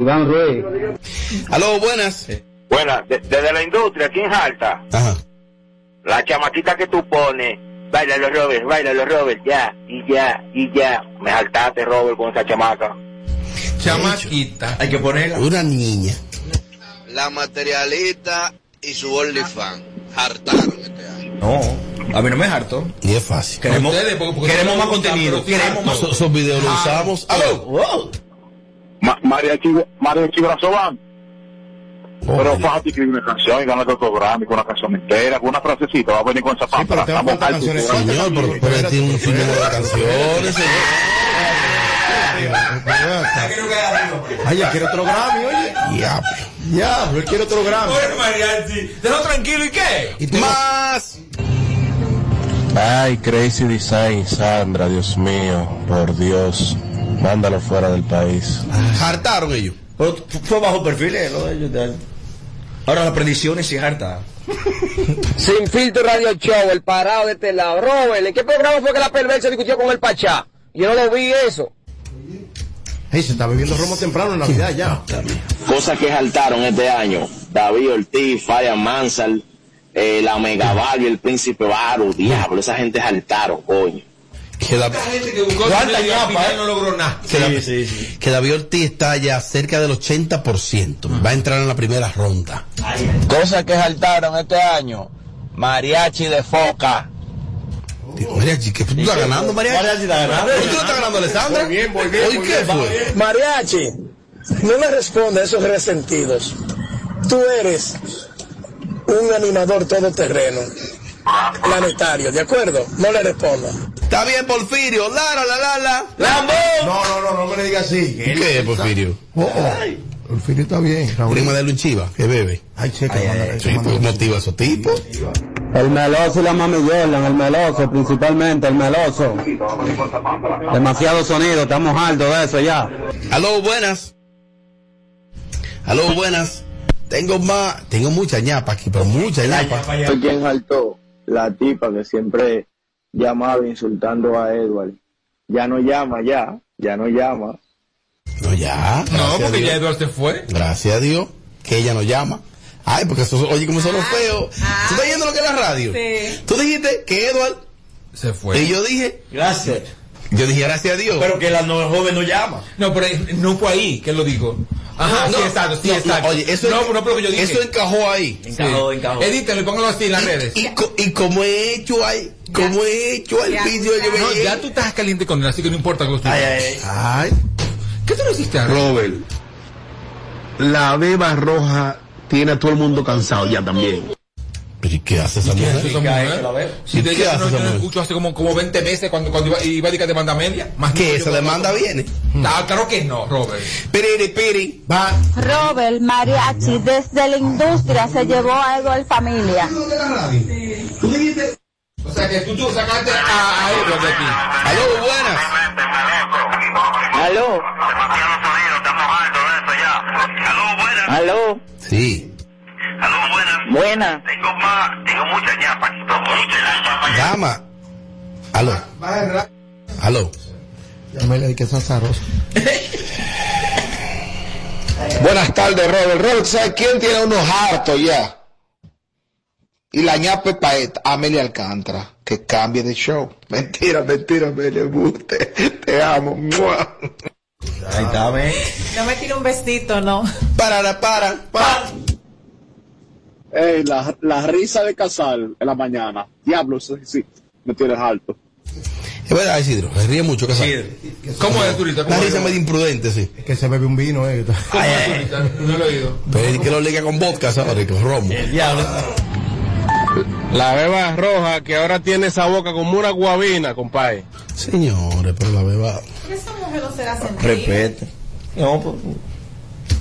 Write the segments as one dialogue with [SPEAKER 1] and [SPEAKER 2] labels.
[SPEAKER 1] Iván Ruiz.
[SPEAKER 2] Aló, buenas.
[SPEAKER 3] Buenas, de- desde la industria, aquí en Jalta,
[SPEAKER 2] Ajá.
[SPEAKER 3] la chamaquita que tú pones, baila los Robert, baila los Robert, ya, y ya, y ya. Me saltaste, Robert, con esa chamaca.
[SPEAKER 4] Chamaquita.
[SPEAKER 5] Hay que ponerla.
[SPEAKER 2] Una niña.
[SPEAKER 6] La materialista y su OnlyFans hartaron este año.
[SPEAKER 5] No, a mí no me harto.
[SPEAKER 2] Y es fácil.
[SPEAKER 5] Queremos,
[SPEAKER 4] Ustedes, porque- porque
[SPEAKER 5] queremos
[SPEAKER 4] no
[SPEAKER 5] más contenido. Queremos más.
[SPEAKER 2] Esos videos los usamos. Aló.
[SPEAKER 5] Wow.
[SPEAKER 3] María Chivo, María Chibrazo van. Pero
[SPEAKER 2] Oye.
[SPEAKER 3] fájate escribir una canción y ganar otro programa y con una canción entera, con una frasecita, va a venir con esa
[SPEAKER 7] Sí, pero te van a faltar
[SPEAKER 3] altos,
[SPEAKER 7] canciones.
[SPEAKER 2] Señor, pero, pero tiene un sinnúmero de canciones, señor.
[SPEAKER 7] Ay, ya quiere otro Grammy, oye.
[SPEAKER 2] Diablo.
[SPEAKER 7] Ya, él quiere otro Grammy.
[SPEAKER 4] Bueno, mariachi. Déjalo tranquilo, ¿y qué?
[SPEAKER 7] Y
[SPEAKER 2] Más.
[SPEAKER 8] Ay, Crazy Design, Sandra, Dios mío, por Dios, mándalo fuera del país.
[SPEAKER 2] Hartaron ellos.
[SPEAKER 5] Fue bajo perfil, ¿eh? Lo de ellos, de- Ahora las predicciones sí harta.
[SPEAKER 1] Sin filtro radio show, el parado de este lado. Robert, ¿en qué programa fue que la perversa discutió con el Pachá? Yo no lo vi eso.
[SPEAKER 7] Ey, se está bebiendo romo temprano en Navidad ya.
[SPEAKER 9] Cosas que saltaron este año. David Ortiz, Faya Mansal, eh, la Mega Barbie, el Príncipe Baro, diablo, esa gente saltaron, coño.
[SPEAKER 2] Que, la-
[SPEAKER 4] La gente que buscó
[SPEAKER 5] ¿Cuánta
[SPEAKER 4] final
[SPEAKER 5] eh?
[SPEAKER 4] no logró nada.
[SPEAKER 2] que, la- que David Ortiz está ya cerca del 80%. Va a entrar en la primera ronda.
[SPEAKER 9] Cosas que saltaron este año. Mariachi de foca.
[SPEAKER 2] Digo, Mariachi, que tú estás ganando, Mariachi.
[SPEAKER 5] Mariachi está ganando.
[SPEAKER 2] ¿Hoy tú lo estás ganando, Alessandra?
[SPEAKER 7] Voy bien, voy bien,
[SPEAKER 2] ¿Hoy
[SPEAKER 7] voy
[SPEAKER 2] qué fue?
[SPEAKER 1] Mariachi, no me responde a esos resentidos. Tú eres un animador todoterreno, planetario, ¿de acuerdo? No le responda.
[SPEAKER 2] Está bien, Porfirio. La, la, la, la, la.
[SPEAKER 7] No, no, no, no me le digas así.
[SPEAKER 2] ¿Qué es, Porfirio?
[SPEAKER 7] Oh, oh. El filho está bien, Raúl.
[SPEAKER 2] Prima de Luchiva, que bebe.
[SPEAKER 7] Ay, checa,
[SPEAKER 5] Ay, ay, ay.
[SPEAKER 2] Sí, pues motiva a esos tipos.
[SPEAKER 1] El meloso y la mami Jordan, el meloso principalmente, el meloso. Demasiado sonido, estamos altos de eso ya.
[SPEAKER 2] Aló, buenas. Aló, buenas. Tengo más, tengo mucha ñapa aquí, pero mucha ñapa.
[SPEAKER 9] Fue quien saltó. La tipa que siempre llamaba insultando a Edward. Ya no llama, ya. Ya no llama.
[SPEAKER 2] No, ya.
[SPEAKER 4] No, porque ya Eduardo se fue.
[SPEAKER 2] Gracias a Dios que ella nos llama. Ay, porque eso, oye, como son los feos. ¿Tú estás oyendo lo que es la radio?
[SPEAKER 10] Sí.
[SPEAKER 2] Tú dijiste que Edward,
[SPEAKER 4] Se fue.
[SPEAKER 2] y yo dije,
[SPEAKER 5] Gracias.
[SPEAKER 2] yo dije gracias a Dios.
[SPEAKER 5] Pero que la no, joven no llama.
[SPEAKER 4] No, pero no fue ahí que lo dijo. Ajá,
[SPEAKER 2] No,
[SPEAKER 4] sí, exacto, sí,
[SPEAKER 2] no,
[SPEAKER 4] exacto.
[SPEAKER 2] oye, eso,
[SPEAKER 4] no, no, yo dije.
[SPEAKER 2] eso encajó ahí.
[SPEAKER 5] Encajó, encajó.
[SPEAKER 4] Edítalo y póngalo así en las redes.
[SPEAKER 2] Y, co- y como he hecho ahí, como he hecho al me
[SPEAKER 4] No, ya tú estás caliente con él, así que no importa que lo
[SPEAKER 5] Ay, ay,
[SPEAKER 4] ¿Qué tú le hiciste a él?
[SPEAKER 8] Robert, la beba roja tiene a todo el mundo cansado ya también.
[SPEAKER 2] Pero ¿y qué hace esa
[SPEAKER 4] ¿Qué hace
[SPEAKER 2] mujer?
[SPEAKER 4] Si
[SPEAKER 2] ¿Y
[SPEAKER 4] te digo, no, yo no escucho hace como, como 20 meses cuando, cuando iba, iba a decir que demanda media. Más
[SPEAKER 2] ¿Qué? ¿Esa demanda viene?
[SPEAKER 4] Ah, claro que no, Robert.
[SPEAKER 2] Piri, piri.
[SPEAKER 7] Va.
[SPEAKER 10] Robert Mariachi desde la industria se llevó algo de familia.
[SPEAKER 4] O sea que tú, tú sacaste a, a Edward de aquí.
[SPEAKER 2] Aló, buenas.
[SPEAKER 3] Aló. Aló.
[SPEAKER 2] Sí.
[SPEAKER 3] Buena.
[SPEAKER 2] Dama. Aló. Aló.
[SPEAKER 7] Llámale que es azaroso.
[SPEAKER 6] Buenas tardes, Robert. Robert, ¿sabes quién tiene unos hartos ya? Y la ñapa es pa' esta, Amelia Alcántara. Que cambie de show. Mentira, mentira, Amelia, buste. Te amo. ¡Mua!
[SPEAKER 5] Ahí está.
[SPEAKER 10] No me tire un vestido, no.
[SPEAKER 2] Para, para, para.
[SPEAKER 3] Ey, la, la risa de Casal en la mañana. Diablo, sí, sí. Me tienes alto.
[SPEAKER 2] Es verdad, Isidro. Se ríe mucho, que
[SPEAKER 4] ¿Cómo es, Turita?
[SPEAKER 2] Una
[SPEAKER 4] ¿Cómo
[SPEAKER 2] risa
[SPEAKER 4] es?
[SPEAKER 2] medio imprudente, sí.
[SPEAKER 7] Es que se bebe un vino, eh.
[SPEAKER 4] ¿Cómo es, Turita? No lo he oído.
[SPEAKER 2] Pero es que lo liga con vodka, ¿sabes? Con romo.
[SPEAKER 5] El diablo.
[SPEAKER 8] La beba roja que ahora tiene esa boca como una guabina, compadre.
[SPEAKER 2] Señores, pero la beba.
[SPEAKER 10] Esa mujer no será sentida.
[SPEAKER 5] Repete. No, pues.
[SPEAKER 3] Ey, la, la risa de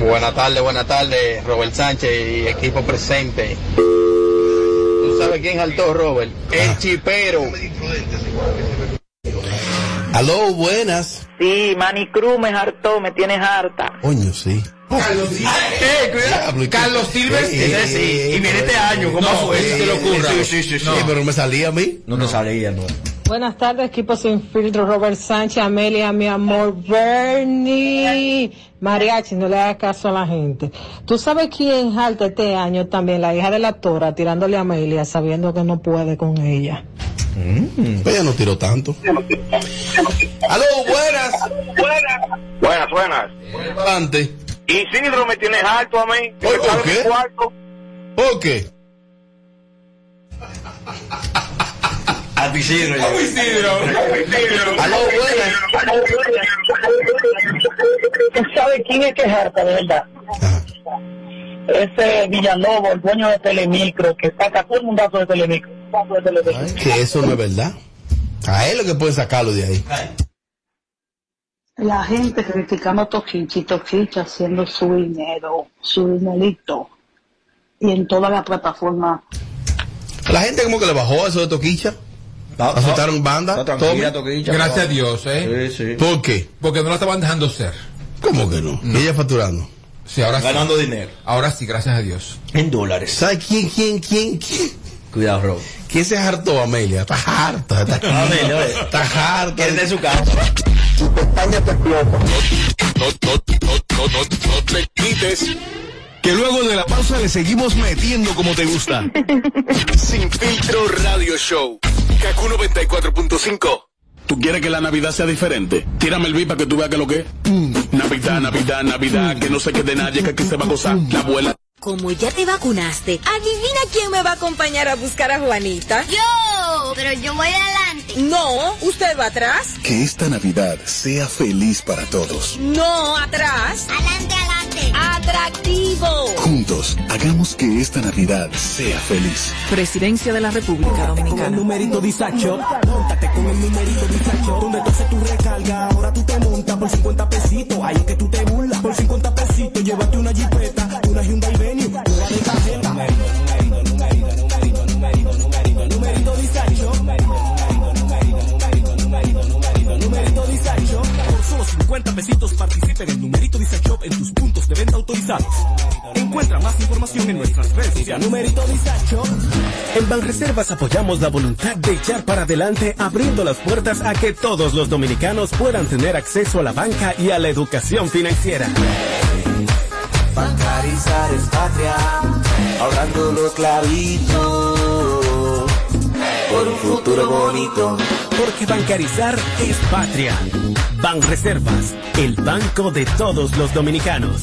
[SPEAKER 9] Buenas tardes, buenas tardes, Robert Sánchez y equipo presente. ¿Tú sabes quién saltó, Robert? El chipero.
[SPEAKER 2] Aló, buenas.
[SPEAKER 1] Sí, Manny Cruz me hartó, me tienes harta.
[SPEAKER 2] Coño, sí.
[SPEAKER 4] Carlos.
[SPEAKER 5] Eh.
[SPEAKER 2] Diablo, ¿y qué?
[SPEAKER 4] Carlos Silva.
[SPEAKER 2] Ey,
[SPEAKER 5] Ese sí. Y viene este año, ¿cómo
[SPEAKER 4] No,
[SPEAKER 5] fue?
[SPEAKER 4] se le ocurra.
[SPEAKER 5] Sí, sí, sí, sí.
[SPEAKER 2] Sí, pero me salía a mí.
[SPEAKER 5] No te salía, no.
[SPEAKER 11] Buenas tardes, equipo sin filtro, Robert Sánchez, Amelia, mi amor, Bernie, Mariachi, no le hagas caso a la gente. ¿Tú sabes quién jalta este año también? La hija de la Tora, tirándole a Amelia, sabiendo que no puede con ella.
[SPEAKER 2] Ella no tiró tanto. Aló, buenas.
[SPEAKER 3] Buenas, buenas.
[SPEAKER 2] Adelante.
[SPEAKER 3] Isidro me tienes alto a mí. me cabe
[SPEAKER 2] ¿por qué?
[SPEAKER 3] Cuarto.
[SPEAKER 2] ¿Por qué?
[SPEAKER 5] A Isidro.
[SPEAKER 2] Aló, buenas.
[SPEAKER 12] ¿Tú sabes quién es que es harta, de verdad? Ese Villalobos, el dueño de Telemicro, que saca todo el mundazo de Telemicro. De Telemicro.
[SPEAKER 2] Que eso no es verdad. A él lo que puede sacarlo de ahí.
[SPEAKER 13] La gente criticando a Toquicha y Toquicha haciendo su dinero, su dinerito. Y en toda la plataforma.
[SPEAKER 2] La gente como que le bajó eso de Toquicha. Aceptaron banda.
[SPEAKER 5] Tranquila. Toquicha.
[SPEAKER 4] Gracias a Dios, ¿eh?
[SPEAKER 5] Sí, sí.
[SPEAKER 2] ¿Por qué?
[SPEAKER 4] Porque no la estaban dejando ser.
[SPEAKER 2] ¿Cómo que no? Ella facturando.
[SPEAKER 4] Sí, ahora sí.
[SPEAKER 5] Ganando dinero.
[SPEAKER 4] Ahora sí, gracias a Dios.
[SPEAKER 5] En dólares.
[SPEAKER 2] ¿Sabes quién, quién, quién, quién?
[SPEAKER 5] Cuidado, Rob.
[SPEAKER 2] ¿Quién se hartó, Amelia? Está harta. Está,
[SPEAKER 5] Amelia, oye.
[SPEAKER 2] está harta.
[SPEAKER 5] Quiere de su casa.
[SPEAKER 12] Tu pestaña te explota.
[SPEAKER 14] No, no, no, no, no, no te quites. Que luego de la pausa le seguimos metiendo como te gusta. Sin filtro radio show. Kaku 94.5. ¿Tú quieres que la Navidad sea diferente? Tírame el beat para que tú veas que lo que es. Navidad, Navidad, Navidad, que no se quede nadie, que aquí se va a gozar. La abuela.
[SPEAKER 15] Como ya te vacunaste, adivina quién me va a acompañar a buscar a Juanita.
[SPEAKER 16] Yo, pero yo voy adelante.
[SPEAKER 15] No, usted va atrás.
[SPEAKER 14] Que esta Navidad sea feliz para todos.
[SPEAKER 15] No, atrás.
[SPEAKER 16] Adelante, adelante.
[SPEAKER 15] Atractivo.
[SPEAKER 14] Juntos, hagamos que esta Navidad sea feliz.
[SPEAKER 17] Presidencia de la República Dominicana.
[SPEAKER 18] Con el numerito disacho, montate con el numerito disacho. Donde tú haces tu recarga, ahora tú te montas por 50 pesitos. Ahí es que tú te burlas. Por 50 pesitos, llévate una jipeta, una Hyundai Venue, nueva de tarjeta. 50 pesitos participa en numerito disacho en tus puntos de venta autorizados. Encuentra más información en nuestras redes sociales. Numerito disacho.
[SPEAKER 19] En Banreservas apoyamos la voluntad de echar para adelante abriendo las puertas a que todos los dominicanos puedan tener acceso a la banca y a la educación financiera.
[SPEAKER 18] Bancarizar es patria, ahorrándolo clarito, por un futuro bonito.
[SPEAKER 19] Porque bancarizar es patria. Banreservas, el banco de todos los dominicanos.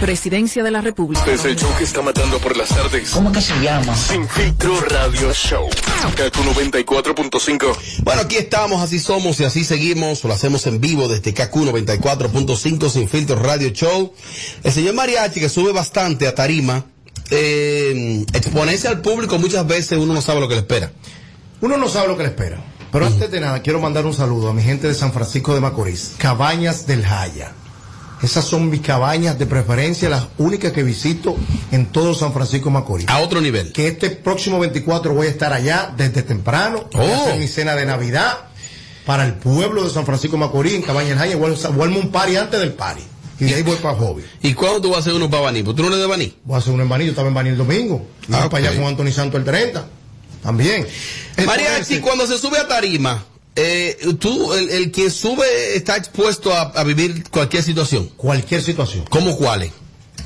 [SPEAKER 17] Presidencia de la República.
[SPEAKER 14] Este es el show que está matando por las tardes.
[SPEAKER 13] ¿Cómo que se llama?
[SPEAKER 14] Sin filtro radio show. Kaku 94.5.
[SPEAKER 2] Bueno, aquí estamos, así somos y así seguimos. Lo hacemos en vivo desde KQ 94.5 Sin Filtro Radio Show. El señor Mariachi, que sube bastante a tarima, eh, exponerse al público muchas veces uno no sabe lo que le espera.
[SPEAKER 7] Uno no sabe lo que le espera. Pero antes de nada, quiero mandar un saludo a mi gente de San Francisco de Macorís. Cabañas del Jaya. Esas son mis cabañas de preferencia, las únicas que visito en todo San Francisco de Macorís.
[SPEAKER 2] A otro nivel.
[SPEAKER 7] Que este próximo 24 voy a estar allá desde temprano. Voy a
[SPEAKER 2] Oh.
[SPEAKER 7] hacer mi cena de Navidad para el pueblo de San Francisco de Macorís, en Cabañas Jaya. Armar un party antes del party. Y de ahí voy para Hobby.
[SPEAKER 2] ¿Y cuándo tú vas a hacer uno para Baní? ¿Pues tú no de Baní?
[SPEAKER 7] Voy a hacer uno en Baní, yo estaba en Baní el domingo. Y voy
[SPEAKER 2] Ah,
[SPEAKER 7] para allá con Anthony Santo el 30. También.
[SPEAKER 2] Mariachi, cuando se sube a tarima, eh, tú, el, el que sube está expuesto a, a vivir cualquier situación.
[SPEAKER 7] Cualquier situación.
[SPEAKER 2] ¿Cómo cuáles?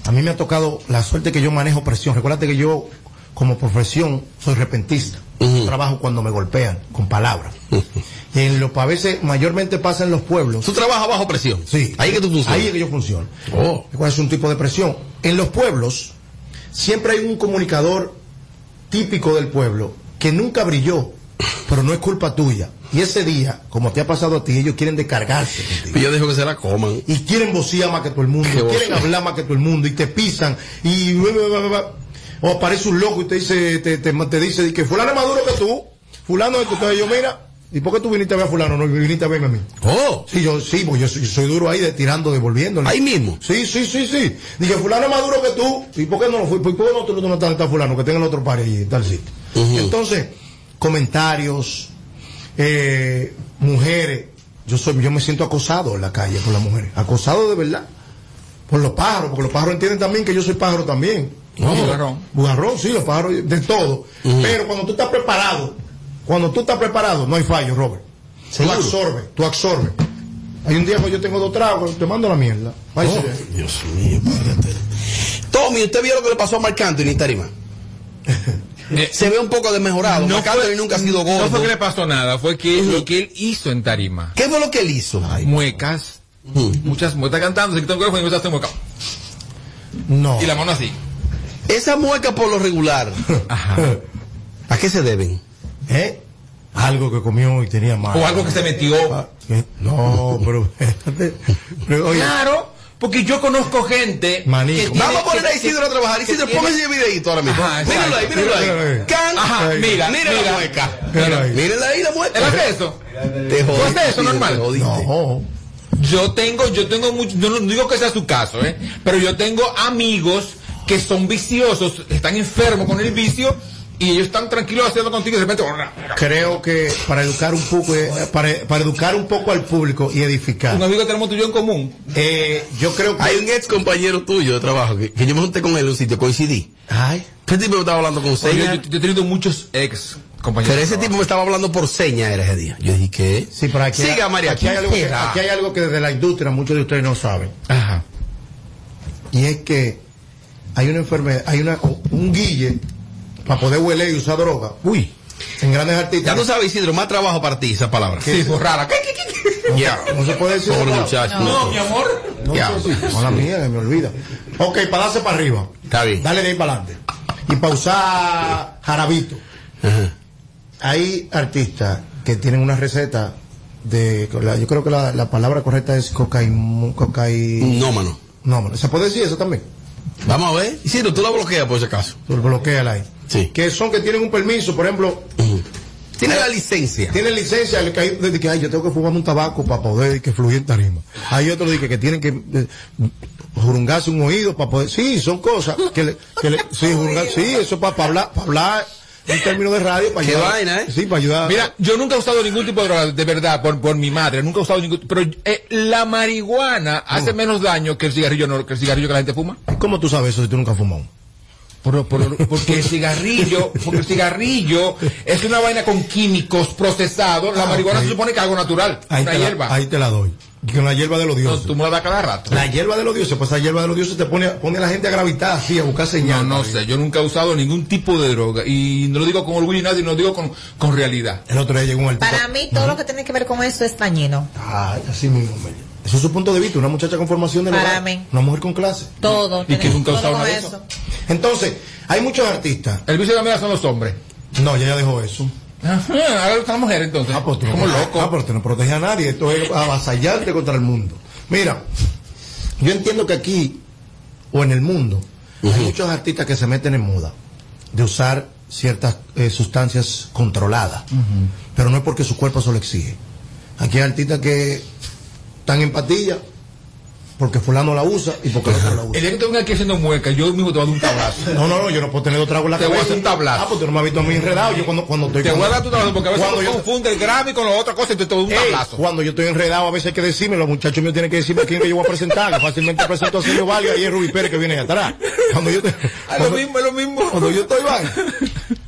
[SPEAKER 7] A mí me ha tocado la suerte que yo manejo presión. Recuérdate que yo, como profesión, soy repentista. Trabajo cuando me golpean, con palabras. y en lo, a veces, mayormente pasa en los pueblos.
[SPEAKER 2] ¿Tú trabajas bajo presión?
[SPEAKER 7] Sí.
[SPEAKER 2] Ahí es que tú funcionas.
[SPEAKER 7] Ahí es que yo funciono.
[SPEAKER 2] Oh.
[SPEAKER 7] ¿Cuál es un tipo de presión? En los pueblos siempre hay un comunicador típico del pueblo que nunca brilló, pero no es culpa tuya. Y ese día, como te ha pasado a ti, ellos quieren descargarse. contigo.
[SPEAKER 2] Y yo dejo que se la coman.
[SPEAKER 7] Y quieren vocía más que todo el mundo, y quieren hablar más que todo el mundo, y te pisan, y o aparece un loco y te dice, te, te, te dice que fulano es más duro que tú, fulano es entonces yo, mira, ¿y por qué tú viniste a ver a fulano? No, viniste a verme a mí.
[SPEAKER 2] Oh.
[SPEAKER 7] Sí, yo, sí, pues yo, soy- duro ahí de tirando, devolviendo.
[SPEAKER 2] Ahí mismo.
[SPEAKER 7] Sí, sí, sí, sí. Dije, fulano es más duro que tú. ¿Y por qué no lo fui? ¿Por qué no, tú no está fulano? Que tenga el otro par en tal sitio. Entonces, comentarios, eh, mujeres. Yo soy, yo me siento acosado en la calle por las mujeres. Acosado de verdad. Por los pájaros, porque los pájaros entienden también que yo soy pájaro también.
[SPEAKER 4] No, bugarrón.
[SPEAKER 7] Bugarrón, sí, los pájaros, de todo. Pero cuando tú estás preparado, cuando tú estás preparado, no hay fallo, Robert. Tú
[SPEAKER 2] Seguro.
[SPEAKER 7] absorbes, tú absorbes. Hay un día que yo tengo dos tragos, te mando la mierda.
[SPEAKER 2] Oh. Dios mío. Tommy, ¿usted vio lo que le pasó a Marc Anthony en Tarima? Se ve un poco desmejorado.
[SPEAKER 4] No fue-
[SPEAKER 2] nunca ha sido gordo.
[SPEAKER 4] No fue que le pasó nada, fue que lo que él hizo en tarima.
[SPEAKER 2] ¿Qué fue lo que él hizo?
[SPEAKER 4] Muecas. Muchas muecas cantando, se quitó el micrófono y empezó a hacer mueca.
[SPEAKER 7] No.
[SPEAKER 4] Y la mano así.
[SPEAKER 2] Esa mueca por lo regular. ¿A qué se deben?
[SPEAKER 7] ¿Eh? Algo que comió y tenía mal.
[SPEAKER 4] O algo que se metió.
[SPEAKER 7] ¿Qué? No, pero. pero, oye,
[SPEAKER 4] Claro, porque yo conozco gente.
[SPEAKER 7] Maní.
[SPEAKER 4] que
[SPEAKER 2] Vamos a
[SPEAKER 4] tiene-
[SPEAKER 2] poner a Isidro a trabajar. Isidro,
[SPEAKER 4] tiene-
[SPEAKER 2] póngase ese videito ahora mismo.
[SPEAKER 4] Ajá,
[SPEAKER 2] míralo ahí, míralo ahí.
[SPEAKER 7] Míralo ahí.
[SPEAKER 2] Can.
[SPEAKER 4] Ajá, mira,
[SPEAKER 2] mira la
[SPEAKER 4] mira.
[SPEAKER 2] mueca.
[SPEAKER 7] Míralo ahí.
[SPEAKER 2] La mueca.
[SPEAKER 4] ¿Él hace eso?
[SPEAKER 2] Te
[SPEAKER 4] ¿Tú
[SPEAKER 2] jodiste,
[SPEAKER 4] haces eso normal?
[SPEAKER 7] no.
[SPEAKER 4] Yo tengo, yo tengo mucho, yo no digo que sea su caso, ¿eh? Pero yo tengo amigos que son viciosos, están enfermos con el vicio y ellos están tranquilos haciendo contigo y de repente.
[SPEAKER 7] Creo que para educar un poco, eh, para, para educar un poco al público y edificar.
[SPEAKER 4] Un amigo que tenemos tuyo en común.
[SPEAKER 7] Eh, yo creo que.
[SPEAKER 2] Hay un ex compañero tuyo de trabajo que, que yo me junté con él en un sitio, coincidí.
[SPEAKER 7] Ay.
[SPEAKER 2] Ese tipo me estaba hablando con señas.
[SPEAKER 4] yo, yo he tenido muchos ex compañeros.
[SPEAKER 2] Pero ese tipo me estaba hablando por señas era ese día. Yo dije, ¿qué?
[SPEAKER 7] Sí, pero aquí,
[SPEAKER 2] Siga, María.
[SPEAKER 7] aquí, hay
[SPEAKER 2] ¿quién
[SPEAKER 7] algo que,
[SPEAKER 2] será?
[SPEAKER 7] aquí hay algo que desde la industria muchos de ustedes no saben.
[SPEAKER 4] Ajá.
[SPEAKER 7] Y es que hay una enfermedad, hay una, un guille para poder hueler y usar droga.
[SPEAKER 2] Uy.
[SPEAKER 7] En grandes artistas.
[SPEAKER 2] Ya tú sabes, Isidro, más trabajo para ti esa palabra.
[SPEAKER 4] Sí, rara. ¿Qué, qué, qué?
[SPEAKER 2] Ya.
[SPEAKER 7] No se puede decir.
[SPEAKER 2] Pobre muchacho.
[SPEAKER 4] No, mi amor.
[SPEAKER 7] No,
[SPEAKER 2] Ya.
[SPEAKER 7] Mala mía, me olvida. Ok, para darse para arriba.
[SPEAKER 2] Está bien.
[SPEAKER 7] Dale de ahí para adelante. Y para usar jarabito.
[SPEAKER 2] Ajá.
[SPEAKER 7] Hay artistas que tienen una receta de. la- yo creo que la, la palabra correcta es cocaín. cocaín
[SPEAKER 2] Nómano.
[SPEAKER 7] no, ¿Se puede decir eso también?
[SPEAKER 2] Vamos a ver. Isidro, tú la bloqueas por ese caso.
[SPEAKER 7] Tú bloqueala ahí.
[SPEAKER 2] Sí.
[SPEAKER 7] Que son que tienen un permiso, por ejemplo.
[SPEAKER 2] Tiene la licencia.
[SPEAKER 7] Tienen licencia, el que hay- de que ay, yo tengo que fumarme un tabaco para poder que fluya en tarima. Hay otros de que, que tienen que eh, jurungarse un oído para poder. Sí, son cosas que le. Que le sí, jurungar- sí, eso para, hablar, para hablar en términos de radio. Para
[SPEAKER 2] Qué
[SPEAKER 7] ayudar.
[SPEAKER 2] vaina, ¿eh?
[SPEAKER 7] Sí, para ayudar.
[SPEAKER 4] Mira, yo nunca he usado ningún tipo de droga, de verdad, por, por mi madre, nunca he usado ningún, pero eh, la marihuana hace menos daño que el cigarrillo, no, que el cigarrillo que la gente fuma.
[SPEAKER 7] ¿Cómo tú sabes eso si tú nunca has fumado?
[SPEAKER 4] Por- por- porque el cigarrillo, porque el cigarrillo es una vaina con químicos procesados, la
[SPEAKER 7] Ah,
[SPEAKER 4] marihuana se supone que es algo natural,
[SPEAKER 7] Ahí
[SPEAKER 4] una
[SPEAKER 7] te, la,
[SPEAKER 4] hierba.
[SPEAKER 7] ahí te la doy. Con la hierba de los
[SPEAKER 4] No,
[SPEAKER 7] dioses.
[SPEAKER 4] tú me la das cada rato.
[SPEAKER 7] La hierba de los dioses, pues esa hierba de los dioses te pone, pone a la gente a gravitar así, a buscar
[SPEAKER 4] No,
[SPEAKER 7] señal.
[SPEAKER 4] no sé, yo nunca he usado ningún tipo de droga y no lo digo con orgullo y nadie, lo digo con, con realidad.
[SPEAKER 7] El otro día llegó un artista.
[SPEAKER 20] Para mí, todo lo que tiene que ver con eso es dañino.
[SPEAKER 7] Ay, así mismo, Meli. Eso es su punto de vista, una muchacha con formación de
[SPEAKER 20] Para
[SPEAKER 7] hogar,
[SPEAKER 20] mí.
[SPEAKER 7] Una mujer con clase.
[SPEAKER 20] Todo.
[SPEAKER 4] Y que nunca
[SPEAKER 20] con
[SPEAKER 4] eso.
[SPEAKER 20] eso.
[SPEAKER 7] Entonces, hay muchos artistas.
[SPEAKER 4] El vicio de la mierda son los hombres.
[SPEAKER 7] No, ya ella dejó eso.
[SPEAKER 4] Ajá, ahora están las mujeres entonces.
[SPEAKER 7] Ah, pues tú
[SPEAKER 4] como loco.
[SPEAKER 7] Ah, pero tú no protege a nadie. Esto es avasallante contra el mundo. Mira, yo entiendo que aquí, o en el mundo, hay muchos artistas que se meten en moda de usar ciertas eh, sustancias controladas. Pero no es porque su cuerpo se lo exige. Aquí hay artistas que están en patilla porque fulano la usa y porque el otro la usa.
[SPEAKER 4] El día que te venga aquí haciendo mueca, yo mismo te voy a dar un tablazo.
[SPEAKER 7] No, no, no, yo no puedo tener tragos en la
[SPEAKER 4] Te voy a hacer un tablazo.
[SPEAKER 7] Ah, pues tú no me has visto a mí enredado. Yo cuando, cuando estoy
[SPEAKER 4] Te
[SPEAKER 7] con-
[SPEAKER 4] voy a dar tu tablazo porque a veces
[SPEAKER 7] cuando yo-
[SPEAKER 4] confunde el Grammy con la otra cosa y te doy un
[SPEAKER 7] Ey,
[SPEAKER 4] tablazo.
[SPEAKER 7] cuando yo estoy enredado, a veces hay que decirme, los muchachos míos tienen que decirme a quién que yo voy a presentar, que fácilmente presento a Sergio Valga y es Rubí Pérez que viene ahí atrás. Cuando yo, te-
[SPEAKER 4] Es lo
[SPEAKER 7] cuando,
[SPEAKER 4] mismo, es lo mismo.
[SPEAKER 7] cuando yo estoy vaina.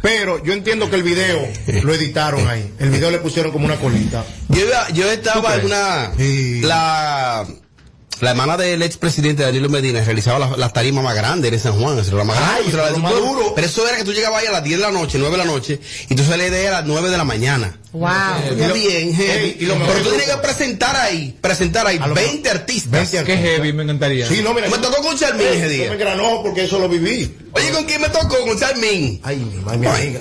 [SPEAKER 7] Pero yo entiendo que el video lo editaron ahí. El video le pusieron como una colita.
[SPEAKER 2] Yo, iba- yo
[SPEAKER 7] ¿Tú
[SPEAKER 2] estaba en una.
[SPEAKER 7] Sí.
[SPEAKER 2] La. La hermana del expresidente Danilo Medina realizaba las la tarimas más grandes en San Juan, la más grande,
[SPEAKER 7] Ay,
[SPEAKER 2] la
[SPEAKER 7] más duro.
[SPEAKER 2] Pero eso era que tú llegabas ahí a las 10 de la noche, 9 de la noche, y tú salías de ahí a las 9 de la mañana.
[SPEAKER 20] Wow.
[SPEAKER 2] Muy bien, heavy.
[SPEAKER 7] Y lo
[SPEAKER 2] Pero tú
[SPEAKER 7] es-
[SPEAKER 2] tienes que presentar ahí, presentar ahí
[SPEAKER 7] A lo
[SPEAKER 2] 20 artistas.
[SPEAKER 7] 20
[SPEAKER 4] Qué heavy, me encantaría.
[SPEAKER 7] Sí, no, mira.
[SPEAKER 2] Me tocó con Charmín ese
[SPEAKER 7] Yo
[SPEAKER 2] día.
[SPEAKER 7] me granó porque eso lo viví.
[SPEAKER 2] Oye, ¿con quién me tocó? Con Charmín.
[SPEAKER 7] Ay, mi, madre,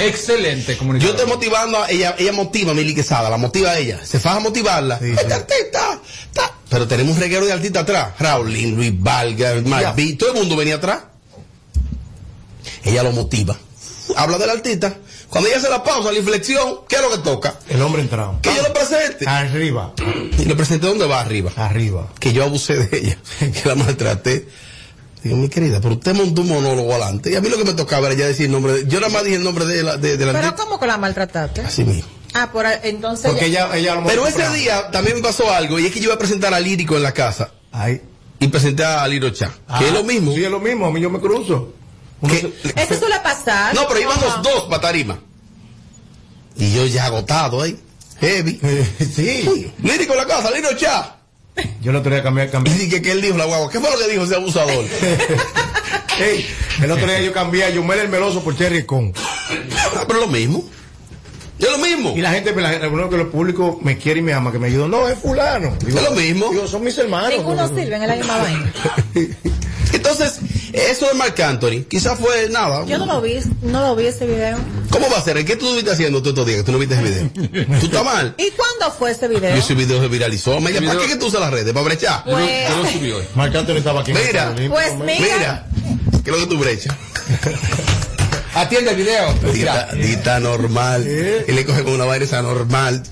[SPEAKER 4] Excelente
[SPEAKER 2] Yo
[SPEAKER 4] comunicación.
[SPEAKER 2] estoy motivando a ella, ella motiva a Mili Quesada, la motiva a ella. Se faja a motivarla.
[SPEAKER 7] Sí,
[SPEAKER 2] Este
[SPEAKER 7] sí.
[SPEAKER 2] artista, ta. Pero tenemos un reguero de artistas atrás. Raulín, Luis Valga, Marví, todo el mundo venía atrás. Ella lo motiva. Habla del artista. Cuando ella hace la pausa, la inflexión, ¿qué es lo que toca?
[SPEAKER 7] El hombre entrado.
[SPEAKER 2] Que yo lo presente.
[SPEAKER 7] Arriba.
[SPEAKER 2] Y lo presenté donde va arriba.
[SPEAKER 7] Arriba.
[SPEAKER 2] Que yo abusé de ella, que la maltraté. Digo, mi querida, pero usted montó un monólogo adelante. Y a mí lo que me tocaba era ya decir el nombre de. Yo nada más dije el nombre de la, de, de la
[SPEAKER 20] Pero. ¿cómo que la maltrataste?
[SPEAKER 2] Así mismo.
[SPEAKER 20] Ah, por ahí- entonces...
[SPEAKER 7] Porque
[SPEAKER 20] ya-
[SPEAKER 7] ella, ella a lo mejor
[SPEAKER 2] Pero ese día también me pasó algo, y es que yo iba a presentar a Lírico en la casa.
[SPEAKER 7] Ay.
[SPEAKER 2] Y presenté a Liro Cha, que es lo mismo.
[SPEAKER 7] Ah, Sí, es lo mismo. A mí yo me cruzo.
[SPEAKER 2] Que-
[SPEAKER 7] se-
[SPEAKER 20] Eso suele pasar.
[SPEAKER 2] no, pero los dos para tarima. Y yo ya agotado ahí. Heavy.
[SPEAKER 7] sí.
[SPEAKER 2] Lírico en la casa, Liro Cha.
[SPEAKER 7] Yo el otro día cambié,
[SPEAKER 2] Y
[SPEAKER 7] cambié.
[SPEAKER 2] dije que él dijo la guagua. ¿Qué fue lo que dijo ese abusador?
[SPEAKER 7] Ey, el otro día yo cambié a Yomel el Meloso por Cherry Con.
[SPEAKER 2] Ah, pero lo mismo. Es lo mismo.
[SPEAKER 7] Y la gente, la gente, que los públicos me quiere y me ama, que me ayudan. No, es fulano. Digo,
[SPEAKER 2] Es lo mismo.
[SPEAKER 7] Digo, son mis hermanos.
[SPEAKER 20] Ninguno sirve en la misma vaina.
[SPEAKER 2] Entonces, eso de Marc Anthony, quizás fue nada.
[SPEAKER 20] Yo no lo vi, no lo vi ese video.
[SPEAKER 2] ¿Cómo va a ser? ¿Qué tú estuviste haciendo todos estos días que tú no viste ese video? ¿Tú estás mal?
[SPEAKER 20] ¿Y cuándo fue ese video?
[SPEAKER 2] Y ese video se viralizó. Amelia, ¿Para
[SPEAKER 4] video-
[SPEAKER 2] qué que tú usas las redes? ¿Para brechar?
[SPEAKER 20] Pues-
[SPEAKER 4] yo lo subí hoy.
[SPEAKER 7] Marc Anthony estaba aquí. en el
[SPEAKER 2] Mira.
[SPEAKER 20] Pues mira,
[SPEAKER 2] Mira, ¿qué es lo que tú brechas?
[SPEAKER 4] Atiende el video.
[SPEAKER 2] Dita, dita normal. Y le coge con una vaina esa normal.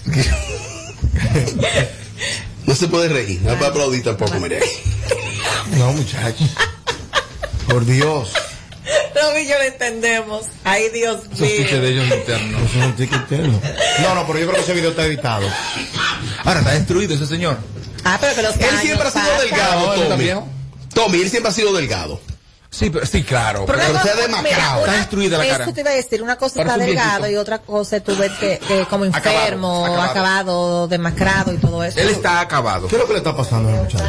[SPEAKER 2] No se puede reír, no puede aplaudir tampoco, María.
[SPEAKER 7] No, muchachos. Por Dios.
[SPEAKER 20] no vi yo lo entendemos. Ay, Dios
[SPEAKER 4] de
[SPEAKER 20] mío.
[SPEAKER 4] ellos.
[SPEAKER 7] Eso es ticket interno. No, no, pero yo creo que ese video está editado.
[SPEAKER 4] Ahora está destruido ese señor.
[SPEAKER 20] Ah, pero que los
[SPEAKER 2] Él siempre ha sido delgado, Tommy.
[SPEAKER 4] viejo.
[SPEAKER 2] Tommy, él siempre ha sido delgado.
[SPEAKER 4] Sí, pero, sí, claro.
[SPEAKER 20] Pero
[SPEAKER 2] Pero
[SPEAKER 20] una
[SPEAKER 2] se ha
[SPEAKER 20] cosa-
[SPEAKER 2] demacrado.
[SPEAKER 4] Está destruida la cara.
[SPEAKER 20] Eso te iba a decir, una cosa
[SPEAKER 4] Parece
[SPEAKER 20] está delgado y otra cosa tú ves que, que como enfermo,
[SPEAKER 4] acabado.
[SPEAKER 20] acabado. demacrado y todo eso.
[SPEAKER 4] Él está acabado.
[SPEAKER 7] ¿Qué es lo que le está pasando a muchacho?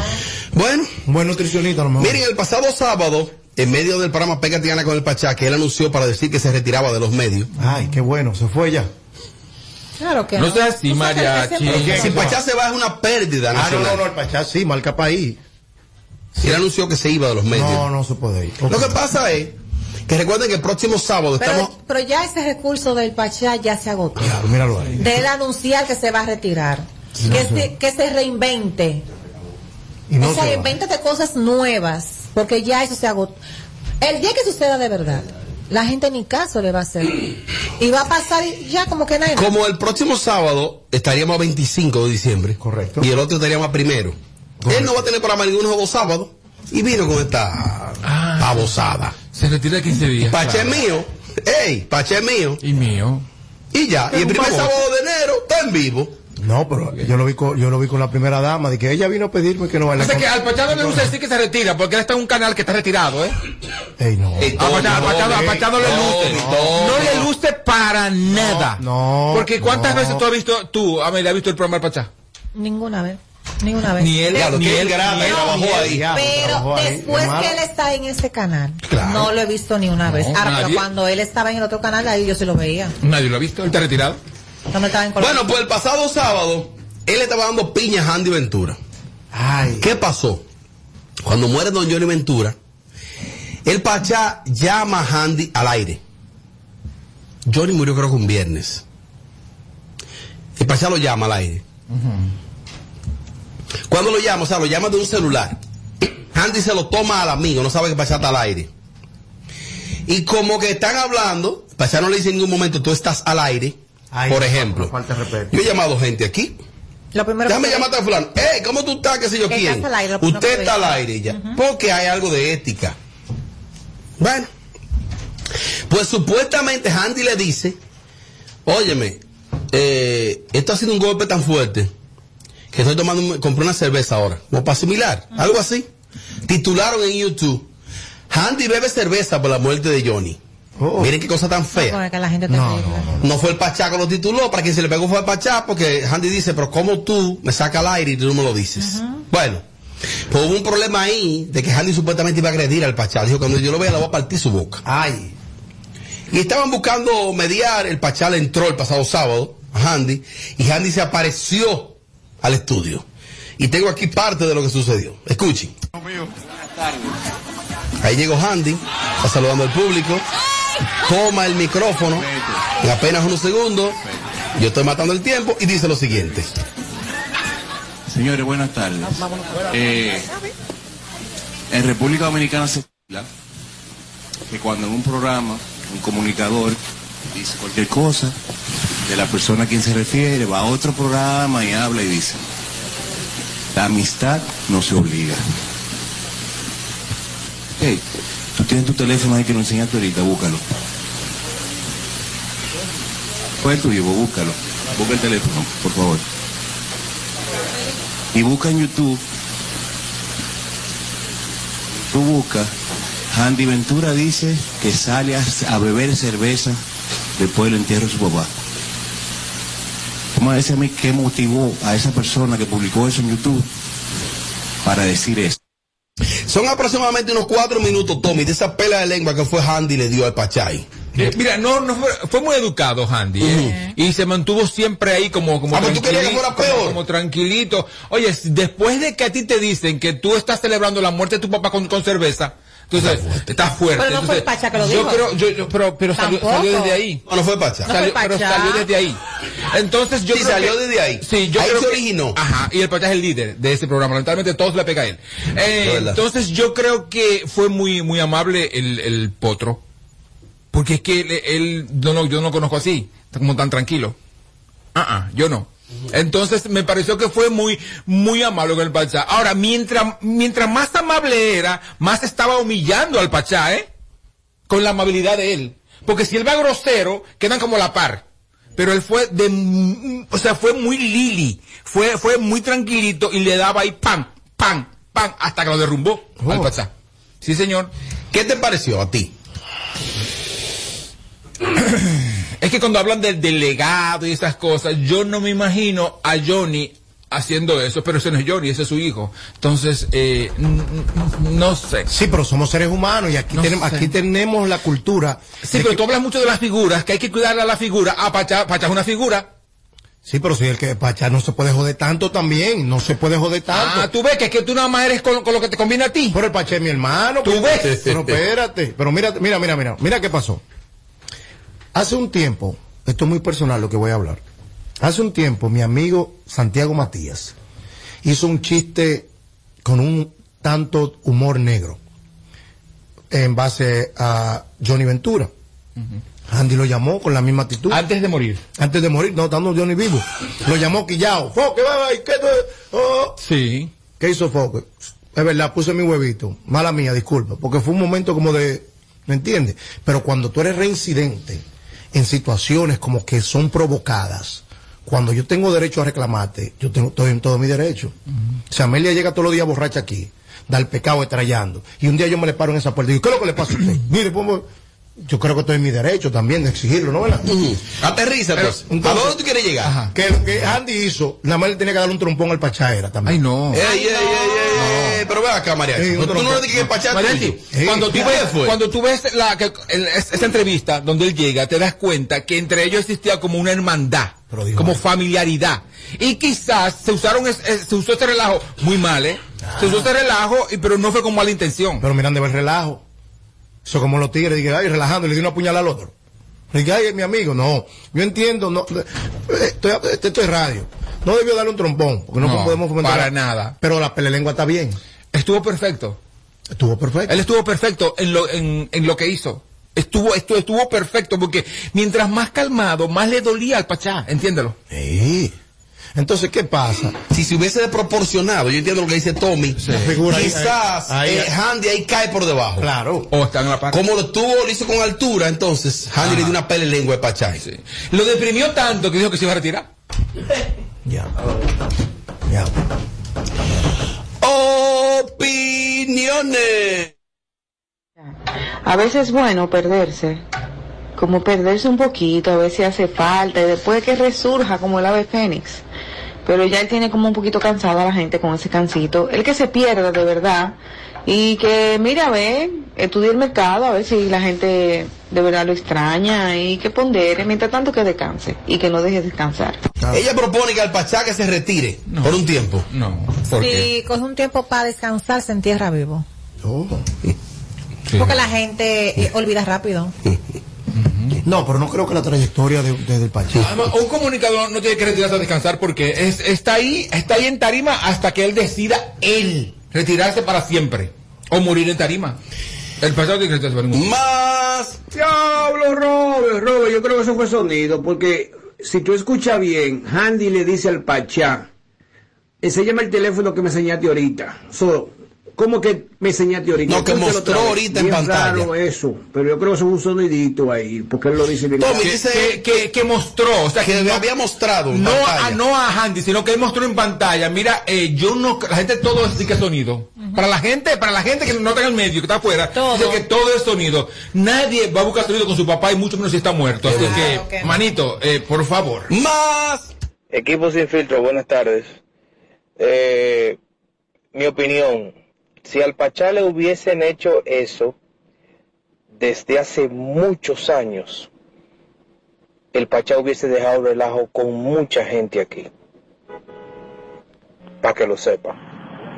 [SPEAKER 2] Bueno,
[SPEAKER 7] buen nutricionista, a lo mejor.
[SPEAKER 2] miren, el pasado sábado, en medio del programa Gana con el Pachá, que él anunció para decir que se retiraba de los medios.
[SPEAKER 7] Ay, qué bueno, se fue ya.
[SPEAKER 20] Claro que
[SPEAKER 4] No
[SPEAKER 20] no.
[SPEAKER 4] seas así,
[SPEAKER 20] Tú sabes que
[SPEAKER 4] mariachi.
[SPEAKER 20] siempre-
[SPEAKER 7] ¿Pero qué?
[SPEAKER 2] Si Pachá se va es una pérdida
[SPEAKER 7] Ah, no, no, no, el Pachá sí, marca país.
[SPEAKER 2] Él anunció que se iba de los medios.
[SPEAKER 7] No, no se puede ir.
[SPEAKER 2] Lo que pasa es que recuerden que el próximo sábado estamos...
[SPEAKER 20] Pero, ya ese recurso del Pachá ya se agotó.
[SPEAKER 7] Claro, míralo ahí.
[SPEAKER 20] De él anunciar que se va a retirar. que, se, que se reinvente.
[SPEAKER 7] Y no
[SPEAKER 20] o sea,
[SPEAKER 7] se
[SPEAKER 20] invéntate cosas nuevas. Porque ya eso se agotó. El día que suceda de verdad, la gente ni caso le va a hacer. Y va a pasar y ya como que nada.
[SPEAKER 2] Como el próximo sábado estaríamos a 25 de diciembre.
[SPEAKER 7] Correcto.
[SPEAKER 2] Y el otro estaríamos a primero. Él no va a tener programa ninguno de los sábados. Y vino con esta
[SPEAKER 4] Ah.
[SPEAKER 2] babosada.
[SPEAKER 4] Se retira 15 días.
[SPEAKER 2] Pache
[SPEAKER 4] claro.
[SPEAKER 2] mío. Ey, Pache mío.
[SPEAKER 4] Y mío.
[SPEAKER 2] Y ya.
[SPEAKER 7] Pero
[SPEAKER 2] Y el primer sábado de enero está en vivo.
[SPEAKER 7] No, pero yo lo vi con, yo lo vi con la primera dama, de que ella vino a pedirme que no vaya
[SPEAKER 4] O sea que al Pachado le gusta decir que se retira, porque él está en un canal que está retirado, ¿eh?
[SPEAKER 7] Ey, no.
[SPEAKER 2] Ey,
[SPEAKER 4] A Pachado, a
[SPEAKER 2] no,
[SPEAKER 4] Pachado- a
[SPEAKER 2] ey,
[SPEAKER 4] Pachado le
[SPEAKER 2] no,
[SPEAKER 4] luce.
[SPEAKER 2] no,
[SPEAKER 4] No le
[SPEAKER 2] no.
[SPEAKER 4] luce para nada.
[SPEAKER 7] No.
[SPEAKER 4] Porque ¿cuántas
[SPEAKER 7] no.
[SPEAKER 4] veces tú has visto, tú, Amelia, has visto el programa del Pachá?
[SPEAKER 20] Ninguna vez. Ninguna vez.
[SPEAKER 4] Ni él,
[SPEAKER 2] Claro,
[SPEAKER 4] ni
[SPEAKER 2] que
[SPEAKER 4] él,
[SPEAKER 2] graba,
[SPEAKER 4] ni
[SPEAKER 2] él trabajó
[SPEAKER 4] ni él.
[SPEAKER 2] ahí.
[SPEAKER 7] Ya,
[SPEAKER 20] Pero
[SPEAKER 7] trabajó ahí,
[SPEAKER 20] después que él está en ese canal,
[SPEAKER 2] Claro.
[SPEAKER 20] no lo he visto ni una vez. Ahora, pero cuando él estaba en el otro canal, ahí yo sí lo veía.
[SPEAKER 4] Nadie lo ha visto, él está retirado.
[SPEAKER 20] Cuando estaba en.
[SPEAKER 2] Bueno, pues el pasado sábado, él estaba dando piña a Andy Ventura.
[SPEAKER 7] Ay.
[SPEAKER 2] ¿Qué pasó? Cuando muere don Johnny Ventura, el Pachá llama a Handy al aire. Johnny murió creo que un viernes. El Pachá lo llama al aire. Cuando lo llama, o sea, lo llama de un celular. Handy se lo toma al amigo, no sabe que Pachá está al aire. Y como que están hablando, Pachá no le dice en ningún momento, tú estás al aire.
[SPEAKER 7] Ay,
[SPEAKER 2] por ejemplo, yo he llamado gente aquí.
[SPEAKER 20] Lo primero
[SPEAKER 2] Déjame
[SPEAKER 20] que-
[SPEAKER 2] llamarte a fulano. ¡Ey, ¿cómo tú estás? ¿Qué sé yo quién?
[SPEAKER 20] aire,
[SPEAKER 2] Usted está al aire ya. Porque hay algo de ética. Bueno. Pues supuestamente Handy le dice, óyeme, eh, esto ha sido un golpe tan fuerte que estoy tomando, compré una cerveza ahora, como para asimilar, algo así. Titularon en YouTube, Handy bebe cerveza por la muerte de Johnny.
[SPEAKER 7] Oh.
[SPEAKER 2] Miren qué cosa tan
[SPEAKER 20] No,
[SPEAKER 2] fea.
[SPEAKER 20] porque que la gente te
[SPEAKER 7] No, no,
[SPEAKER 2] No fue el Pachá que lo tituló, para quien se le pegó fue el Pachá, porque Handy dice, pero ¿cómo tú me sacas al aire y tú no me lo dices? Bueno, Pues hubo un problema ahí de que Handy supuestamente iba a agredir al Pachá. Dijo, cuando yo lo vea, le voy a partir su boca.
[SPEAKER 7] Ay.
[SPEAKER 2] Y estaban buscando mediar, el Pachá le entró el pasado sábado a Handy, y Handy se apareció al estudio. Y tengo aquí parte de lo que sucedió. Escuchen. Ahí llegó Handy, está saludando al público, toma el micrófono en apenas unos segundos. Yo estoy matando el tiempo y dice lo siguiente.
[SPEAKER 21] Señores, buenas tardes. Eh, en República Dominicana se que cuando en un programa un comunicador dice cualquier cosa de la persona a quien se refiere, va a otro programa y habla y dice, la amistad no se obliga. Hey, tú tienes tu teléfono ahí que lo enseñaste ahorita, búscalo. ¿Cuál es tu? Búscalo. Busca el teléfono, por favor. Y busca en YouTube. Tú buscas. Andy Ventura dice que sale a, a beber cerveza después del entierro de su papá. ¿Cómo a decir a mí qué motivó a esa persona que publicó eso en YouTube para decir eso?
[SPEAKER 2] Son aproximadamente unos cuatro minutos, Tommy, de esa pela de lengua que fue Handy le dio al Pachay.
[SPEAKER 4] Eh, mira, no, no fue, fue muy educado Handy, ¿eh? y se mantuvo siempre ahí como como
[SPEAKER 2] Ah, tú que
[SPEAKER 4] tranquilito,
[SPEAKER 2] fuera
[SPEAKER 4] como,
[SPEAKER 2] peor.
[SPEAKER 4] como tranquilito. Oye, después de que a ti te dicen que tú estás celebrando la muerte de tu papá con, con cerveza, entonces está fuerte.
[SPEAKER 20] Pero no fue Pacha que lo
[SPEAKER 4] yo
[SPEAKER 20] dijo.
[SPEAKER 4] creo, yo, yo- pero, pero salió, salió desde ahí.
[SPEAKER 2] No, no fue Pachá.
[SPEAKER 20] No fue
[SPEAKER 4] Salió, pero
[SPEAKER 20] Pachá.
[SPEAKER 4] salió desde ahí. Entonces yo
[SPEAKER 2] Sí,
[SPEAKER 4] creo
[SPEAKER 2] salió
[SPEAKER 4] que-
[SPEAKER 2] desde ahí.
[SPEAKER 4] Sí, yo
[SPEAKER 2] Ahí
[SPEAKER 4] creo
[SPEAKER 2] se
[SPEAKER 4] que-
[SPEAKER 2] originó.
[SPEAKER 4] Ajá, y el Pachá es el líder de ese programa. Lamentablemente todos le pega a él. Eh, entonces yo creo que fue muy muy amable el, el potro. Porque es que él, él- yo, no, yo no lo conozco así, como tan tranquilo. Ah, ah, yo no. Entonces me pareció que fue muy, muy amable con el Pachá. Ahora, mientras, mientras más amable era, más estaba humillando al Pachá, ¿eh? Con la amabilidad de él. Porque si él va grosero, quedan como la par. Pero él fue de, o sea, fue muy lili. Fue, fue muy tranquilito y le daba ahí pam, pam, pam, hasta que lo derrumbó al Pachá. Sí, señor.
[SPEAKER 2] ¿Qué te pareció a ti?
[SPEAKER 4] Es que cuando hablan del delegado y esas cosas, yo no me imagino a Johnny haciendo eso, pero ese no es Johnny, ese es su hijo. Entonces, eh, no sé.
[SPEAKER 7] Sí, pero somos seres humanos y aquí,
[SPEAKER 4] No
[SPEAKER 7] tenemos,
[SPEAKER 4] sé.
[SPEAKER 7] aquí tenemos la cultura.
[SPEAKER 4] Sí, pero
[SPEAKER 7] que-
[SPEAKER 4] tú hablas mucho de las figuras, que hay que cuidarle a la figura. Ah, Pachá, Pachá es una figura.
[SPEAKER 7] Sí, pero si el que Pachá no se puede joder tanto también, no se puede joder tanto.
[SPEAKER 4] Ah, tú ves que es que tú nada más eres con, con lo que te conviene a ti.
[SPEAKER 7] Pero el Pachá es mi hermano.
[SPEAKER 4] ¿Tú
[SPEAKER 7] pues.
[SPEAKER 4] ves?
[SPEAKER 7] Pero espérate. Pero mira, mira, mira, mira. Mira qué pasó. Hace un tiempo, esto es muy personal lo que voy a hablar. Hace un tiempo, mi amigo Santiago Matías hizo un chiste con un tanto humor negro en base a Johnny Ventura. Andy lo llamó con la misma actitud.
[SPEAKER 4] Antes de morir.
[SPEAKER 7] Antes de morir, no, estando Johnny vivo. Lo llamó Quillao. Foque, va, va, ¿y qué oh.
[SPEAKER 4] Sí.
[SPEAKER 7] ¿Qué hizo Foque? Es verdad, puse mi huevito. Mala mía, disculpa. Porque fue un momento como de. ¿Me entiendes? Pero cuando tú eres reincidente en situaciones como que son provocadas, cuando yo tengo derecho a reclamarte, yo tengo, estoy en todo mi derecho. Si Amelia llega todos los días borracha aquí, da el pecado estrellando, y un día yo me le paro en esa puerta y digo, ¿qué es lo que le pasa a usted? Mire, pues, yo creo que estoy en mi derecho también de exigirlo, ¿no? ¿verdad?
[SPEAKER 2] Aterriza,
[SPEAKER 7] Pero,
[SPEAKER 2] pues.
[SPEAKER 7] entonces-
[SPEAKER 2] ¿A dónde tú quieres llegar?
[SPEAKER 7] Que lo que Andy hizo, nada más le tenía que dar un trompón al Pachaera también.
[SPEAKER 4] Ay, no.
[SPEAKER 2] Ey, ey, ey, ey, pero ve acá, Mariachi.
[SPEAKER 7] Ey,
[SPEAKER 2] tú
[SPEAKER 7] otro
[SPEAKER 2] no
[SPEAKER 7] no.
[SPEAKER 2] le que Pachá
[SPEAKER 4] Mariachi,
[SPEAKER 2] tuyo.
[SPEAKER 4] cuando, tú
[SPEAKER 2] ¿Qué
[SPEAKER 4] ves,
[SPEAKER 2] fue?
[SPEAKER 4] cuando tú ves la, que, el- esa entrevista donde él llega, te das cuenta que entre ellos existía como una hermandad, como familiaridad. Y quizás se usaron es- es- se usó este relajo muy mal, ¿eh? Se usó este relajo, y- pero no fue con mala intención.
[SPEAKER 7] Pero miran de ver relajo. Eso como los tigres, dije, ay, relajando, le di una puñalada al otro. Le dije, ay, es mi amigo. No, yo entiendo, no, eh, estoy, esto esto es radio. No debió darle un trompón, porque no,
[SPEAKER 4] No,
[SPEAKER 7] podemos fomentar.
[SPEAKER 4] para nada.
[SPEAKER 7] Pero la pelelengua está bien.
[SPEAKER 4] Estuvo perfecto.
[SPEAKER 7] Estuvo perfecto.
[SPEAKER 4] Él estuvo perfecto en lo, en, en lo que hizo. Estuvo, estuvo, estuvo perfecto porque mientras más calmado, más le dolía al Pachá, entiéndelo.
[SPEAKER 7] Sí. Entonces, ¿qué pasa?
[SPEAKER 2] Si se hubiese proporcionado, yo entiendo lo que dice Tommy,
[SPEAKER 7] figura ahí,
[SPEAKER 2] quizás
[SPEAKER 7] ahí, ahí.
[SPEAKER 2] eh, Handy ahí cae por debajo.
[SPEAKER 7] Claro.
[SPEAKER 4] O están en la par.
[SPEAKER 2] Como lo tuvo, lo hizo con altura, entonces Handy le dio una pele lengua de Pachá.
[SPEAKER 4] Lo deprimió tanto que dijo que se iba a retirar.
[SPEAKER 7] Ya. Ya.
[SPEAKER 2] Opiniones.
[SPEAKER 22] A veces es bueno perderse, como perderse un poquito, a ver si hace falta, y después que resurja como el ave fénix. Pero ya él tiene como un poquito cansado a la gente con ese cansito. El que se pierda de verdad. Y que, mira, a ver, estudie el mercado, a ver si la gente de verdad lo extraña y que pondere, mientras tanto que descanse y que no deje descansar.
[SPEAKER 2] Ella propone que al Pachá que se retire por un tiempo.
[SPEAKER 4] No.
[SPEAKER 20] Si coge un tiempo para descansar, se entierra vivo.
[SPEAKER 7] Oh.
[SPEAKER 20] Porque la gente eh, olvida rápido.
[SPEAKER 7] No, pero no creo que la trayectoria de, de- del Pachá.
[SPEAKER 4] Además, un comunicador no tiene que retirarse a descansar porque es- está ahí, está ahí en tarima hasta que él decida él retirarse para siempre o morir en tarima. El pasado retirarse para ningún
[SPEAKER 2] Más.
[SPEAKER 23] Diablo, Robert, Robert, yo creo que eso fue sonido, porque si tú escuchas bien, Handy le dice al Pachá, enséñame el teléfono que me enseñaste ahorita. ¿Cómo que me enseñaste ahorita?
[SPEAKER 2] No, que mostró ahorita en pantalla.
[SPEAKER 23] raro eso, pero yo creo que eso es un sonidito ahí, porque él lo dice bien. claro.
[SPEAKER 4] que, que, que- que mostró, o sea, que, no-
[SPEAKER 2] había mostrado en
[SPEAKER 4] no
[SPEAKER 2] pantalla.
[SPEAKER 4] a, no a Handy, sino que él mostró en pantalla. Mira, eh, yo no, la gente todo es que sonido. Para la gente, para la gente que no está en el medio, que está afuera, dice que todo es sonido. Nadie va a buscar sonido con su papá y mucho menos si está muerto. Así que, manito, eh, por favor.
[SPEAKER 2] Más.
[SPEAKER 24] Equipo sin filtro, buenas tardes. Eh, mi opinión, si al Pachá le hubiesen hecho eso desde hace muchos años, el Pachá hubiese dejado relajo con mucha gente aquí. Para que lo sepa.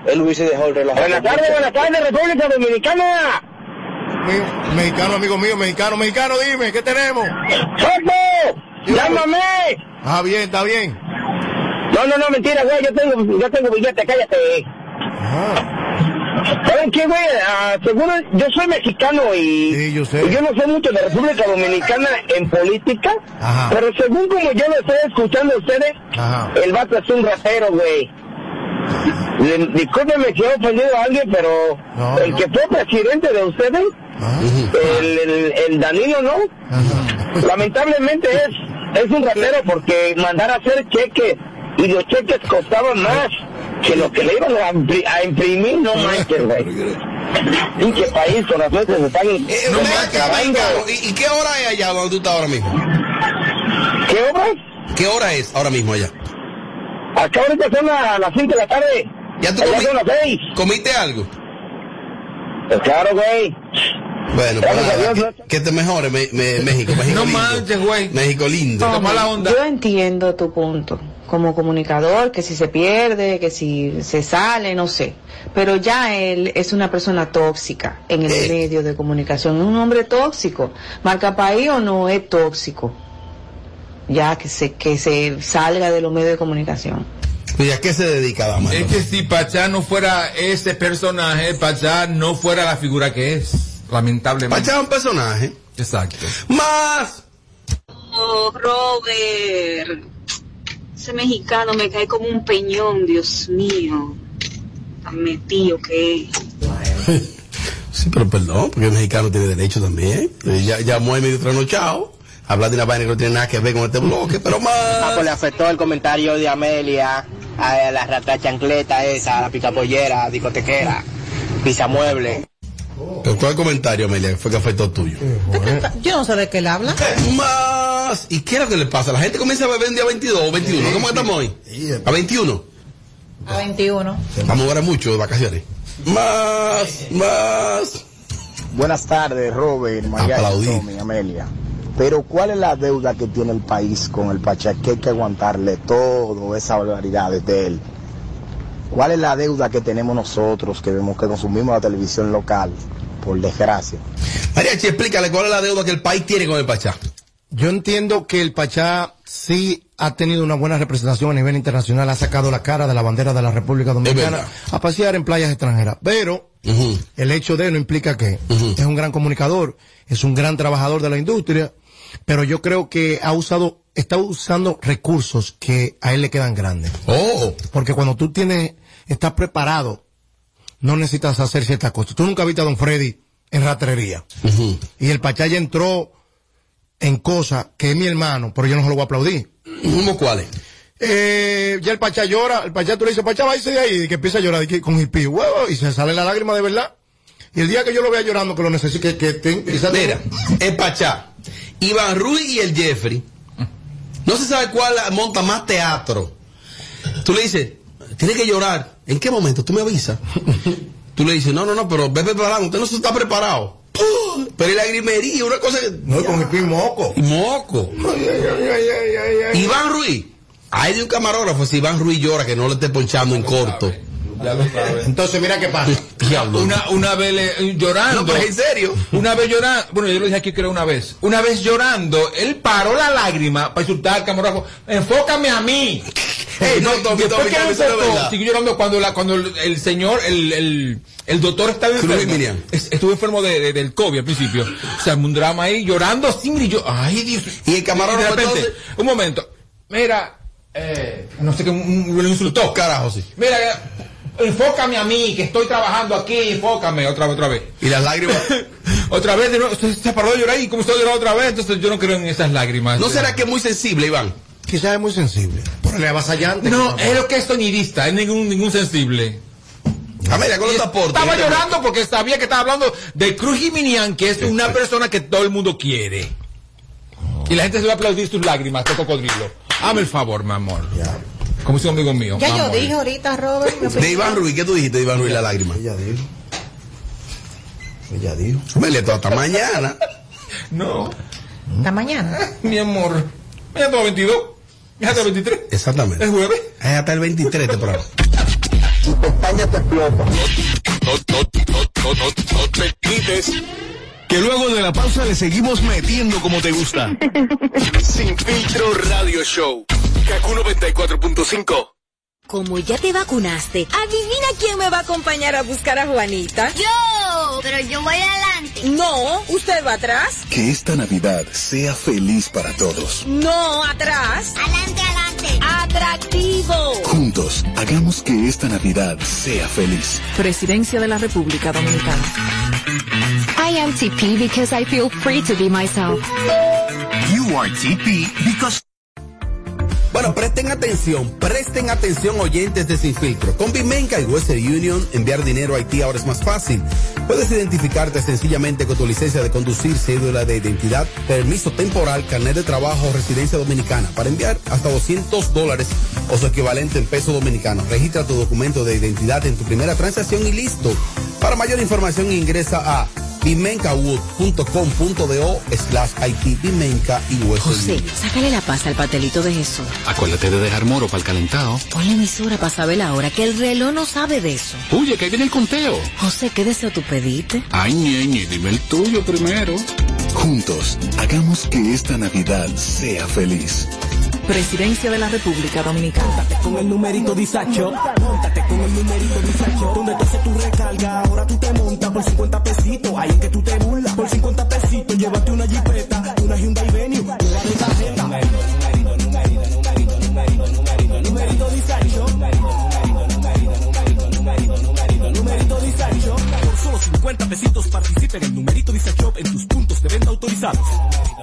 [SPEAKER 24] Él hubiese dejado el relajo.
[SPEAKER 12] Buenas tardes, buenas tardes, República Dominicana.
[SPEAKER 7] Mexicano, amigo mío, mexicano, mexicano, dime, ¿qué tenemos?
[SPEAKER 12] ¡Soto! ¡Llámame!
[SPEAKER 7] Ah, bien, está bien.
[SPEAKER 12] No, no, no, mentira, güey, yo tengo, yo tengo billete, cállate. ¿Saben qué, güey? Ah, seguro, yo soy mexicano y,
[SPEAKER 7] yo sé.
[SPEAKER 12] y yo no sé mucho de República Dominicana en política,
[SPEAKER 7] Ajá.
[SPEAKER 12] pero según como yo lo estoy escuchando a ustedes,
[SPEAKER 7] Ajá.
[SPEAKER 12] el vato es un ratero, güey. Discúlpeme si he ofendido a alguien, pero
[SPEAKER 7] No,
[SPEAKER 12] el
[SPEAKER 7] no.
[SPEAKER 12] que fue presidente de ustedes, el, el, el Danilo, ¿no? Lamentablemente es, es un ratero porque mandar a hacer cheques y los cheques costaban más que lo que le iban a, impri- a imprimir, no manches, güey. Pinche país con las veces se están
[SPEAKER 2] Eh, ven acá, ¿Y, y qué hora es allá donde tú estás ahora mismo?
[SPEAKER 12] ¿Qué hora?
[SPEAKER 2] ¿Qué hora es ahora mismo allá?
[SPEAKER 12] Acá ahorita son a las 5 de la tarde.
[SPEAKER 2] ¿Ya tú
[SPEAKER 12] Allá
[SPEAKER 2] comi-
[SPEAKER 12] son las 6.
[SPEAKER 2] comiste algo?
[SPEAKER 12] Pues claro, güey.
[SPEAKER 2] Bueno, pues
[SPEAKER 12] Gracias a
[SPEAKER 2] nada,
[SPEAKER 12] Dios,
[SPEAKER 2] que, que te mejore me- me- México, México
[SPEAKER 4] No
[SPEAKER 2] lindo.
[SPEAKER 4] manches, güey.
[SPEAKER 2] México lindo.
[SPEAKER 22] Yo entiendo tu punto. Como comunicador, que si se pierde, que si se sale, no sé. Pero ya él es una persona tóxica en el medio de comunicación. Es un hombre tóxico. Marca país o no es tóxico. Ya que se, que se salga de los medios de comunicación.
[SPEAKER 2] ¿Y a qué se dedica, dama?
[SPEAKER 4] Es que si Pachá no fuera ese personaje, Pachá no fuera la figura que es, lamentablemente.
[SPEAKER 2] Pachá es un personaje.
[SPEAKER 4] Exacto.
[SPEAKER 2] Más.
[SPEAKER 25] Oh, Robert. Ese mexicano me cae como un peñón, Dios mío. Tan metido que es.
[SPEAKER 2] Sí, pero perdón, porque el mexicano tiene derecho también. Ya llamó a medio trasnochado. Hablar de una vaina que no tiene nada que ver con este bloque, pero más.
[SPEAKER 3] Ah, pues le afectó el comentario de Amelia, a la rata chancleta esa, a la picapollera, discotequera, pisamueble.
[SPEAKER 2] ¿Pero ¿Cuál comentario, Amelia, fue que afectó tuyo?
[SPEAKER 20] Yo no sé de qué él habla.
[SPEAKER 2] Más. ¿Y qué es lo que le pasa? La gente comienza a beber un día 22 o 21. ¿Cómo estamos hoy? A 21.
[SPEAKER 20] A 21.
[SPEAKER 2] Vamos ahora mucho de vacaciones. Más, más.
[SPEAKER 26] Buenas tardes, Robert, María. Tommy, Amelia. Pero ¿cuál es la deuda que tiene el país con el Pachá? Que hay que aguantarle todo esa barbaridad de él. ¿Cuál es la deuda que tenemos nosotros que vemos que consumimos la televisión local? Por desgracia.
[SPEAKER 2] Mariachi, explícale cuál es la deuda que el país tiene con el Pachá.
[SPEAKER 7] Yo entiendo que el Pachá sí ha tenido una buena representación a nivel internacional, ha sacado la cara de la bandera de la República Dominicana a pasear en playas extranjeras. Pero el hecho de él no implica que es un gran comunicador, es un gran trabajador de la industria, pero yo creo que ha usado, está usando recursos que a él le quedan grandes.
[SPEAKER 2] Oh.
[SPEAKER 7] Porque cuando tú tienes, estás preparado, no necesitas hacer ciertas cosas. Tú nunca viste a Don Freddy en ratrería. Y el Pachá ya entró en cosas que es mi hermano, pero yo no se lo voy a aplaudir.
[SPEAKER 2] ¿Cómo cuáles?
[SPEAKER 7] Eh, ya el Pachá llora, el Pachá tú le dices, Pachá, váyase de ahí, y que empieza a llorar que- con hippie, huevo, y se sale la lágrima de verdad. Y el día que yo lo vea llorando, que lo necesite, que, que, quizás-
[SPEAKER 2] Mira, el Pachá, Iván Ruiz y el Jeffrey. No se sabe cuál monta más teatro. Tú le dices, tienes que llorar. ¿En qué momento? Tú me avisas. Tú le dices, no, no, no, pero ve preparado. Usted no se está preparado. ¡Pum! Pero el lagrimería, una cosa que.
[SPEAKER 7] No, con el pin moco.
[SPEAKER 2] Moco. Iván Ruiz. Hay de un camarógrafo si Iván Ruiz llora que no le esté ponchando en corto.
[SPEAKER 7] Entonces, mira qué pasa.
[SPEAKER 2] Diablo.
[SPEAKER 4] Una, una vez le- llorando.
[SPEAKER 2] No, pero es en serio.
[SPEAKER 4] Una vez llorando. Bueno, yo lo dije aquí creo una vez. Una vez llorando, él paró la lágrima para insultar al camarógrafo. Enfócame a mí.
[SPEAKER 2] Ey, no, Tommy,
[SPEAKER 4] Después que
[SPEAKER 2] no
[SPEAKER 4] enfocó, siguió llorando cuando, la, cuando el, el señor, el, el, el doctor estaba enfermo. Es- Estuvo enfermo de, de- del COVID al principio. O sea, un drama ahí, llorando sin y yo, ay Dios.
[SPEAKER 2] Y el camarógrafo,
[SPEAKER 4] de repente,
[SPEAKER 2] entonces-
[SPEAKER 4] un momento. Mira, eh, no sé qué, lo insultó.
[SPEAKER 2] Carajo, sí.
[SPEAKER 4] Mira, enfócame a mí, que estoy trabajando aquí, enfócame, otra vez, otra vez.
[SPEAKER 2] Y las lágrimas.
[SPEAKER 4] otra vez, de nuevo, usted se paró de llorar y comenzó a llorar otra vez, entonces yo no creo en esas lágrimas.
[SPEAKER 2] ¿No será que es muy sensible, Iván?
[SPEAKER 7] Quizás es muy sensible. Pero le avasallante.
[SPEAKER 4] No, es lo que es sonidista, es ningún, ningún sensible.
[SPEAKER 2] Mira, con los aportes.
[SPEAKER 4] Estaba llorando porque sabía que estaba hablando de Cruz Jiminian, que es una persona que todo el mundo quiere. Y la gente se va a aplaudir sus lágrimas, de cocodrilo. Hazme el favor, mi amor. Como dice un amigo mío.
[SPEAKER 20] Ya yo
[SPEAKER 4] vamos.
[SPEAKER 20] dije ahorita, Robert.
[SPEAKER 2] De. Iván Ruiz, ¿qué tú dijiste de Iván Ruiz la lágrima?
[SPEAKER 7] Ella dijo. Ella dijo.
[SPEAKER 2] Me le hasta mañana.
[SPEAKER 4] No,
[SPEAKER 20] Hasta mañana.
[SPEAKER 4] mi amor. Ya tengo 22. Ya tengo 23.
[SPEAKER 2] Exactamente.
[SPEAKER 4] Es jueves.
[SPEAKER 2] Es hasta el 23 este programa.
[SPEAKER 14] No, no, no, no, no, no te quites. Que luego de la pausa le seguimos metiendo como te gusta. Sin filtro radio show. Kaku 94.5.
[SPEAKER 15] Como ya te vacunaste, adivina quién me va a acompañar a buscar a Juanita.
[SPEAKER 16] Yo, pero yo voy adelante.
[SPEAKER 15] No, usted va atrás.
[SPEAKER 14] Que esta Navidad sea feliz para todos.
[SPEAKER 15] No, atrás.
[SPEAKER 16] Adelante, adelante.
[SPEAKER 15] Atractivo.
[SPEAKER 14] Juntos, hagamos que esta Navidad sea feliz.
[SPEAKER 17] Presidencia de la República Dominicana.
[SPEAKER 27] I am TP because I feel free to be myself.
[SPEAKER 14] You are TP because
[SPEAKER 2] Bueno, presten atención, presten atención oyentes de Sin Filtro. Con Bimenca y Western Union, enviar dinero a Haití ahora es más fácil. Puedes identificarte sencillamente con tu licencia de conducir, cédula de identidad, permiso temporal, carnet de trabajo residencia dominicana para enviar hasta 200 dólares o su equivalente en peso dominicano. Registra tu documento de identidad en tu primera transacción y listo. Para mayor información ingresa a bimencawood.com.do slash Haití, Bimenca y Western
[SPEAKER 28] José, sácale la paz al patelito de Jesús.
[SPEAKER 29] Acuérdate de dejar moro para el calentado.
[SPEAKER 28] Ponle emisora para saber la hora, que el reloj no sabe de eso.
[SPEAKER 29] Oye, que ahí viene el conteo.
[SPEAKER 28] José, ¿qué deseo tú pediste?
[SPEAKER 29] Ay, ñeñe, dime el tuyo primero.
[SPEAKER 14] Juntos, hagamos que esta Navidad sea feliz.
[SPEAKER 17] Presidencia de la República Dominicana.
[SPEAKER 18] Con el numerito disacho, montate con el numerito disacho. Donde tú haces tu recarga, ahora tú te montas por 50 pesitos. Ahí es que tú te burlas. Por 50 pesitos, llévate una jipeta, una Hyundai Venue, una tarjeta. Numerito, numerito, numerito, numerito, numerito, numerito, numerito. Numerito. Por solo 50 pesitos participa en el numerito disacho en tus puntos de venta autorizados.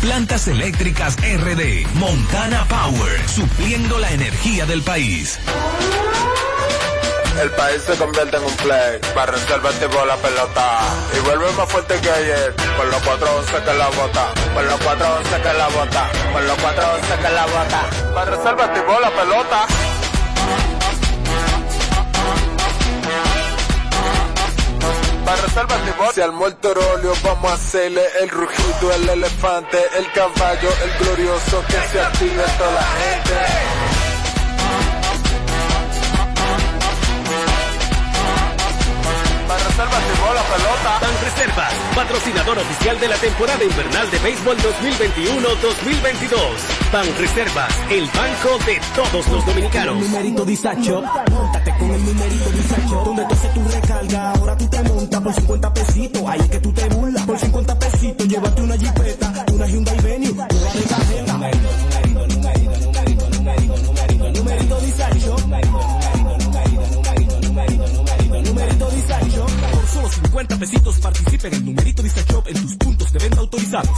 [SPEAKER 30] Plantas Eléctricas RD. Montana Power. Supliendo la energía del país.
[SPEAKER 31] El país se convierte en un play, para reservar tipo la pelota. Y vuelve más fuerte que ayer, con los 411 que la bota, con los 411 que la bota, con los 411 que la bota. Para reservar tipo la pelota. Para reservar tipo Si al muerto rolio vamos a hacerle el rugido, el elefante, el caballo, el glorioso, que se active toda la gente. Para reservar tipo la pelota.
[SPEAKER 19] Ban Reservas, patrocinador oficial de la temporada invernal de béisbol 2021-2022. Ban Reservas, el banco de todos los dominicanos.
[SPEAKER 18] Con el numerito disacho, montate con el numerito disacho. Donde tú haces tu carga, ahora tú te montas por 50 pesitos. Ahí es que tú te burlas por 50 pesitos. Llévate una jipeta, una Hyundai Venue, toda de cajeta. Numerito, numerito, numerito, numerito, numerito, numerito. Numerito, numerito, numerito, numerito, numerito, numerito. Por solo 50 pesitos participen en Numerito Dice Shop en tus puntos de venta autorizados.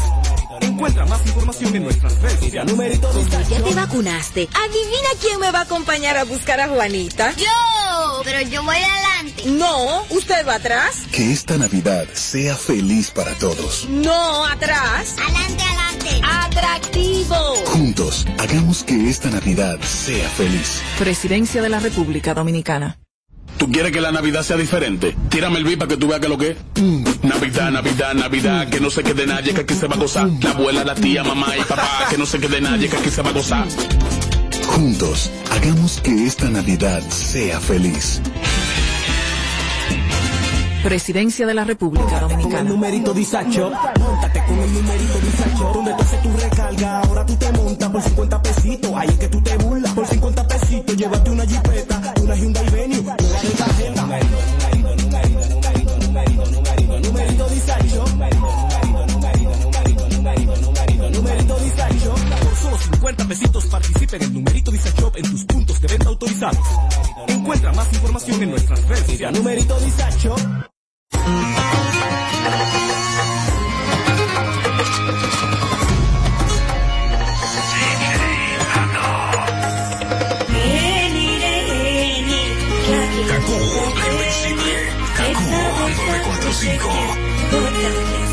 [SPEAKER 18] Encuentra más información en nuestras redes sociales. Numerito
[SPEAKER 15] Ya te vacunaste. Adivina quién me va a acompañar a buscar a Juanita.
[SPEAKER 16] Yo, pero yo voy a la
[SPEAKER 15] no, usted va atrás.
[SPEAKER 14] Que esta Navidad sea feliz para todos.
[SPEAKER 15] No, atrás.
[SPEAKER 16] Adelante, adelante.
[SPEAKER 15] Atractivo.
[SPEAKER 14] Juntos, hagamos que esta Navidad sea feliz.
[SPEAKER 17] Presidencia de la República Dominicana.
[SPEAKER 29] ¿Tú quieres que la Navidad sea diferente? Tírame el beat para que tú veas que lo que es. Mm. Navidad, Navidad, Navidad, que no se quede nadie, que aquí se va a gozar. La abuela, la tía, mamá y papá, que no se quede nadie, que aquí se va a gozar.
[SPEAKER 14] Juntos, hagamos que esta Navidad sea feliz.
[SPEAKER 17] Presidencia de la República Dominicana.
[SPEAKER 18] Con el numerito disacho, montate con el numerito disacho. Donde tú haces tu recarga, ahora tú te montas por 50 pesitos. Ahí es que tú te burlas por 50 pesitos. Llévate una jipeta, una Hyundai Venue, una de tarjeta. 50 pesitos participa en numerito Dice Shop en tus puntos de venta autorizados. Encuentra más información en nuestras redes. Numerito
[SPEAKER 30] Dice Shop. Kaku,
[SPEAKER 32] la 945.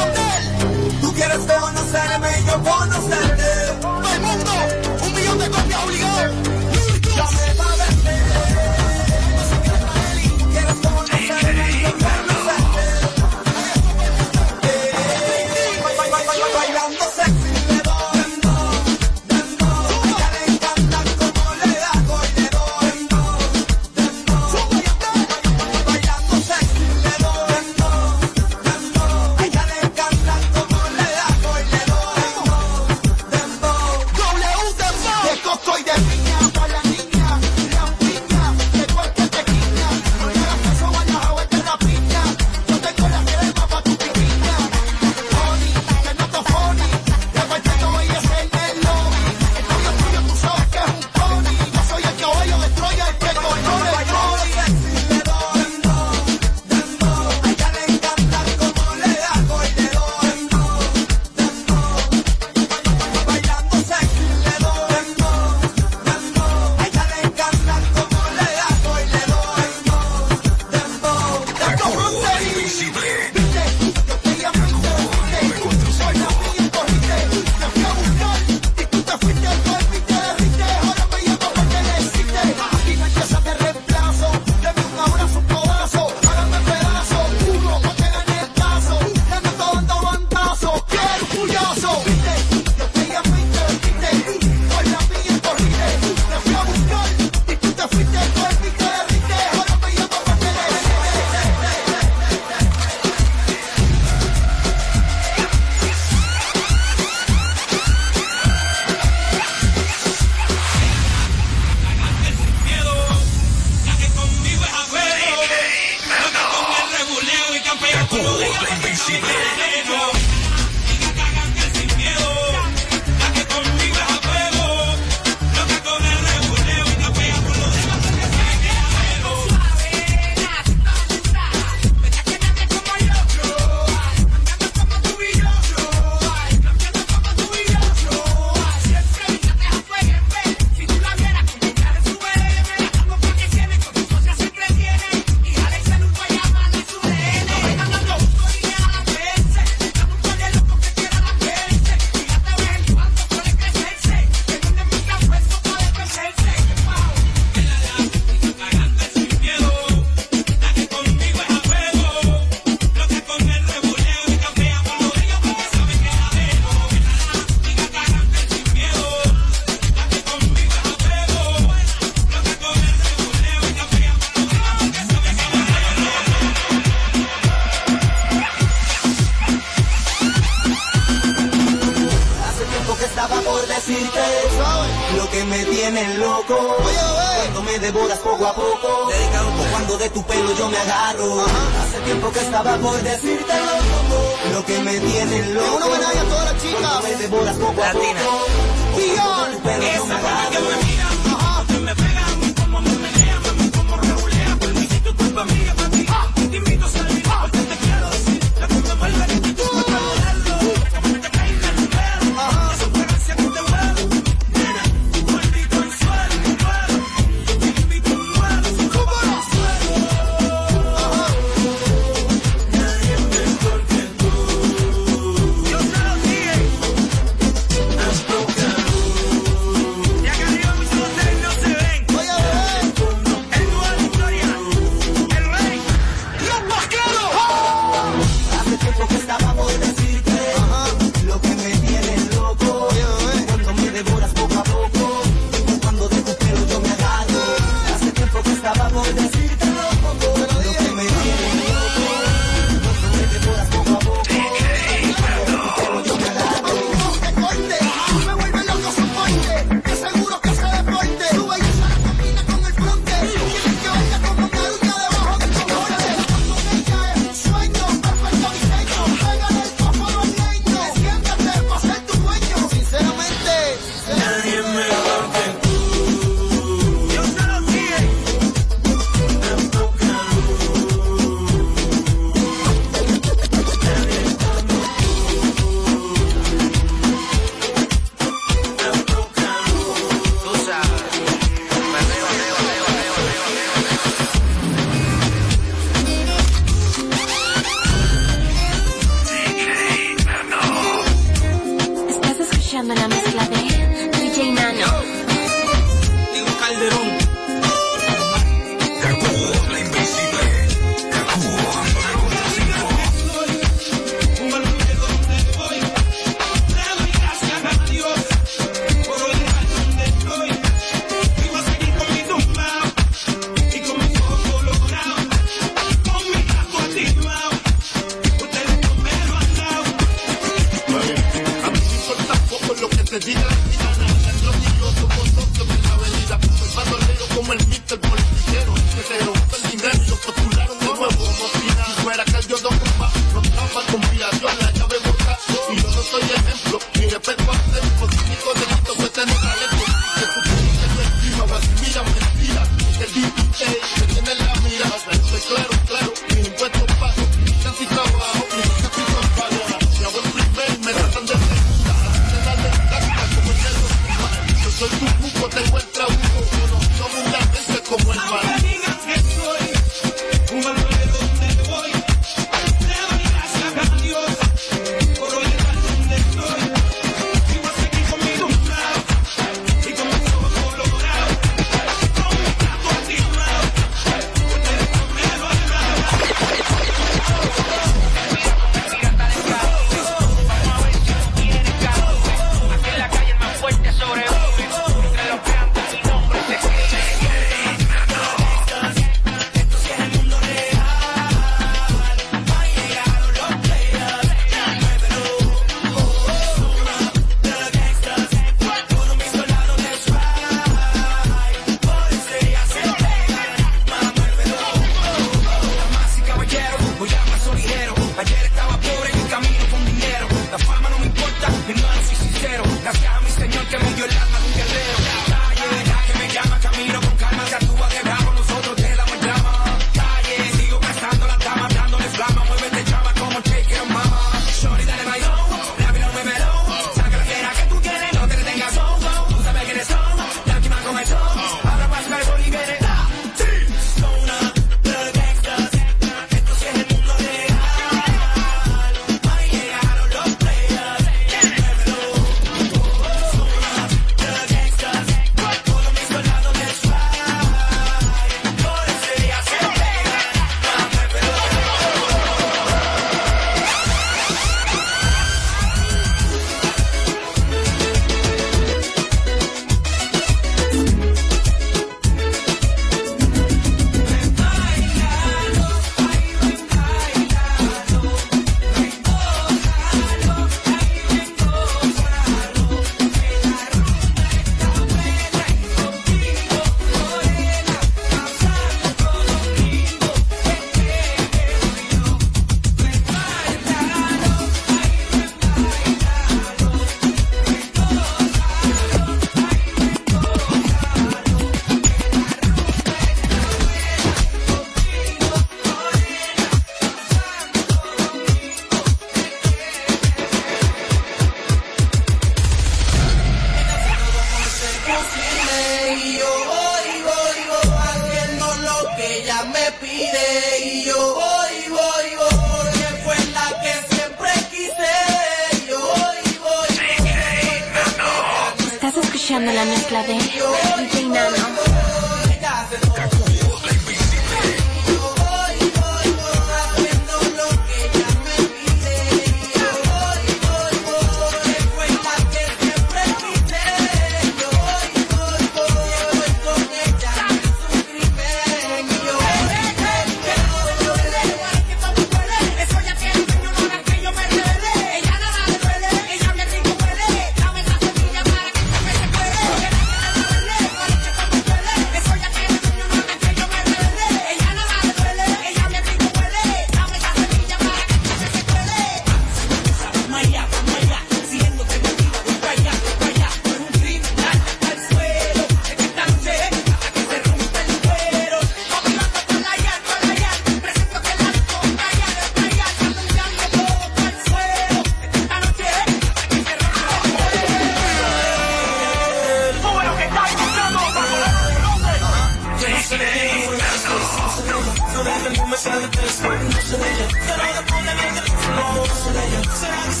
[SPEAKER 32] Sen de
[SPEAKER 33] kız,
[SPEAKER 34] nasıl ece? Sen alıp annem evde, nasıl ece? Sen alıp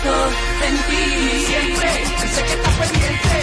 [SPEAKER 34] siento en ti, siempre sé que estás pendiente.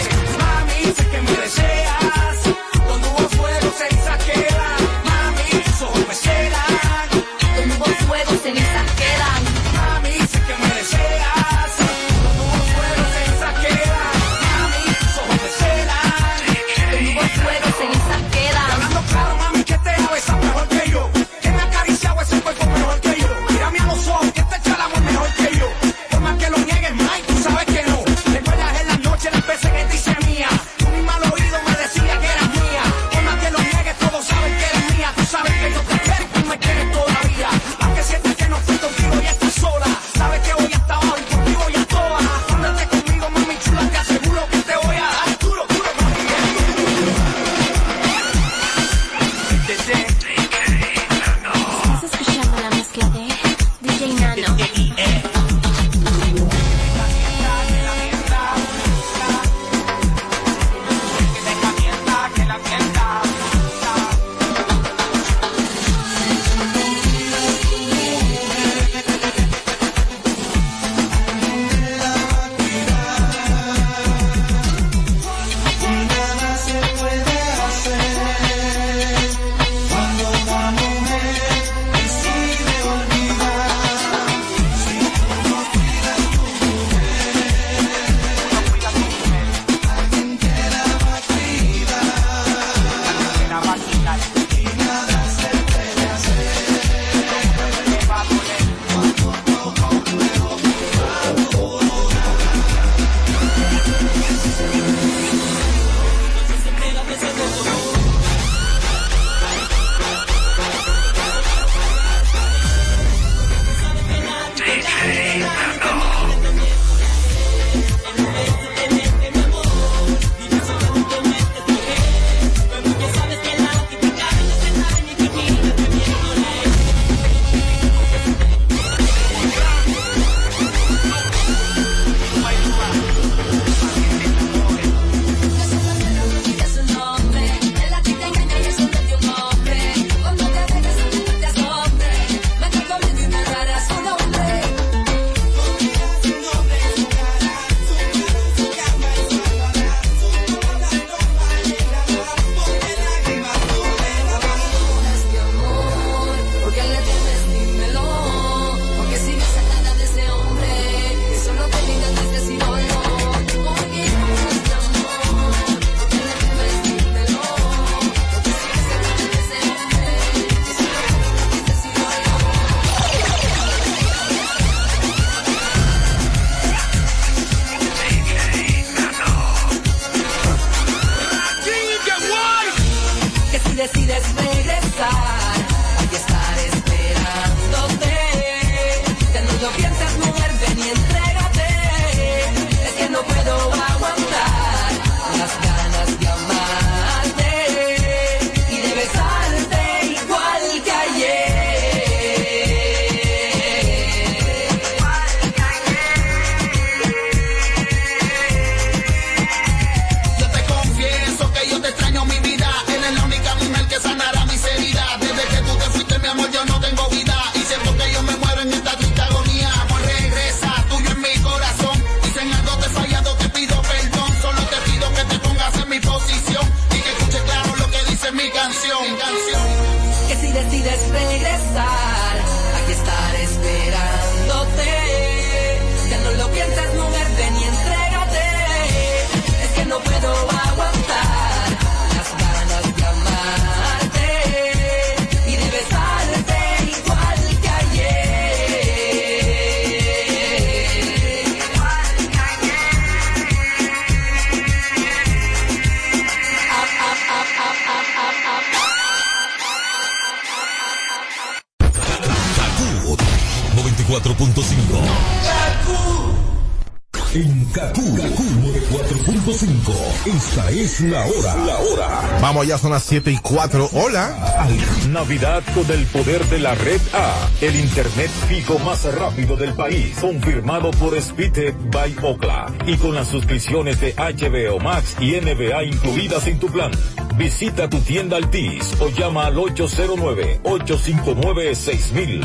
[SPEAKER 35] Esta
[SPEAKER 34] es
[SPEAKER 14] la hora. La hora.
[SPEAKER 2] Vamos, ya son las 7 y 4. Hola.
[SPEAKER 14] Navidad con el poder de la red A. El internet fijo más rápido del país. Confirmado por Speedtech by Ocla. Y con las suscripciones de HBO Max y NBA incluidas en tu plan. Visita tu tienda Altis o llama al
[SPEAKER 36] 809 859 6000.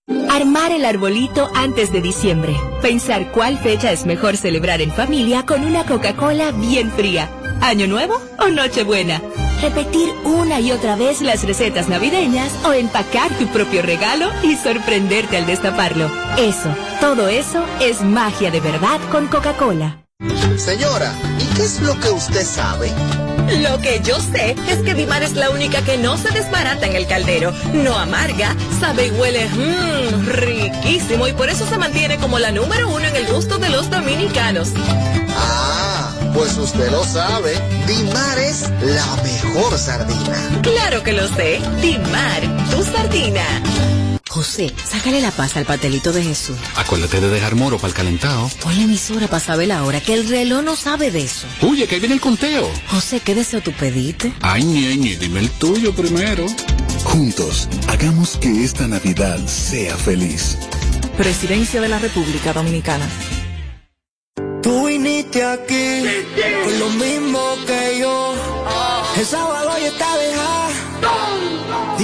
[SPEAKER 34] Armar el arbolito antes de diciembre. Pensar cuál fecha es mejor celebrar en familia con una Coca-Cola bien fría. ¿Año nuevo o Nochebuena? Repetir una y otra vez las recetas navideñas o empacar tu propio regalo y sorprenderte al destaparlo. Eso, todo eso es magia de verdad con Coca-Cola.
[SPEAKER 37] Señora, ¿y qué es lo que usted sabe?
[SPEAKER 15] Lo que yo sé es que Dimar es la única que no se desbarata en el caldero, no amarga, sabe y huele mmm, riquísimo y por eso se mantiene como la número uno en el gusto de los dominicanos.
[SPEAKER 37] Ah, pues usted lo sabe. Dimar es la mejor sardina.
[SPEAKER 15] Claro que lo sé, Dimar, tu sardina.
[SPEAKER 28] José, sácale la paz al pastelito de Jesús.
[SPEAKER 38] Acuérdate de dejar moro para el calentado.
[SPEAKER 28] Pon la emisora para saber la hora, que el reloj no sabe de eso.
[SPEAKER 38] Oye, que ahí viene el conteo.
[SPEAKER 28] José, ¿qué deseo tú pediste?
[SPEAKER 38] Ay, ñeñe, dime el tuyo primero.
[SPEAKER 14] Juntos, hagamos que esta Navidad sea feliz.
[SPEAKER 11] Presidencia de la República Dominicana.
[SPEAKER 17] Tú viniste aquí con lo mismo que yo. El sábado ya está.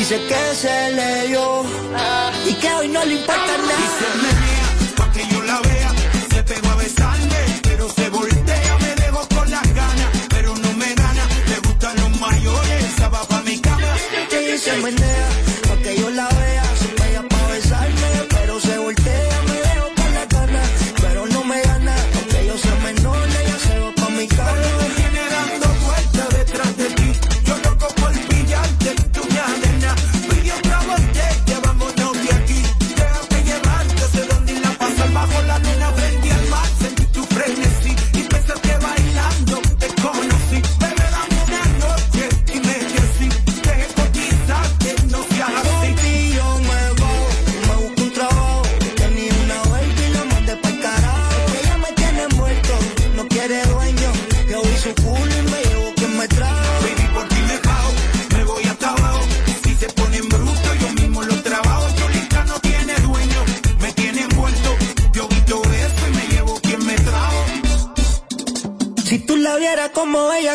[SPEAKER 17] Dice que se leyó y que hoy no le importa nada.
[SPEAKER 39] Pa' que yo la vea, se pegó a besarme, pero se voltea, me dejó con las ganas, pero no me gana, le gustan los mayores, esa va pa' mi cama.
[SPEAKER 17] Ella se menea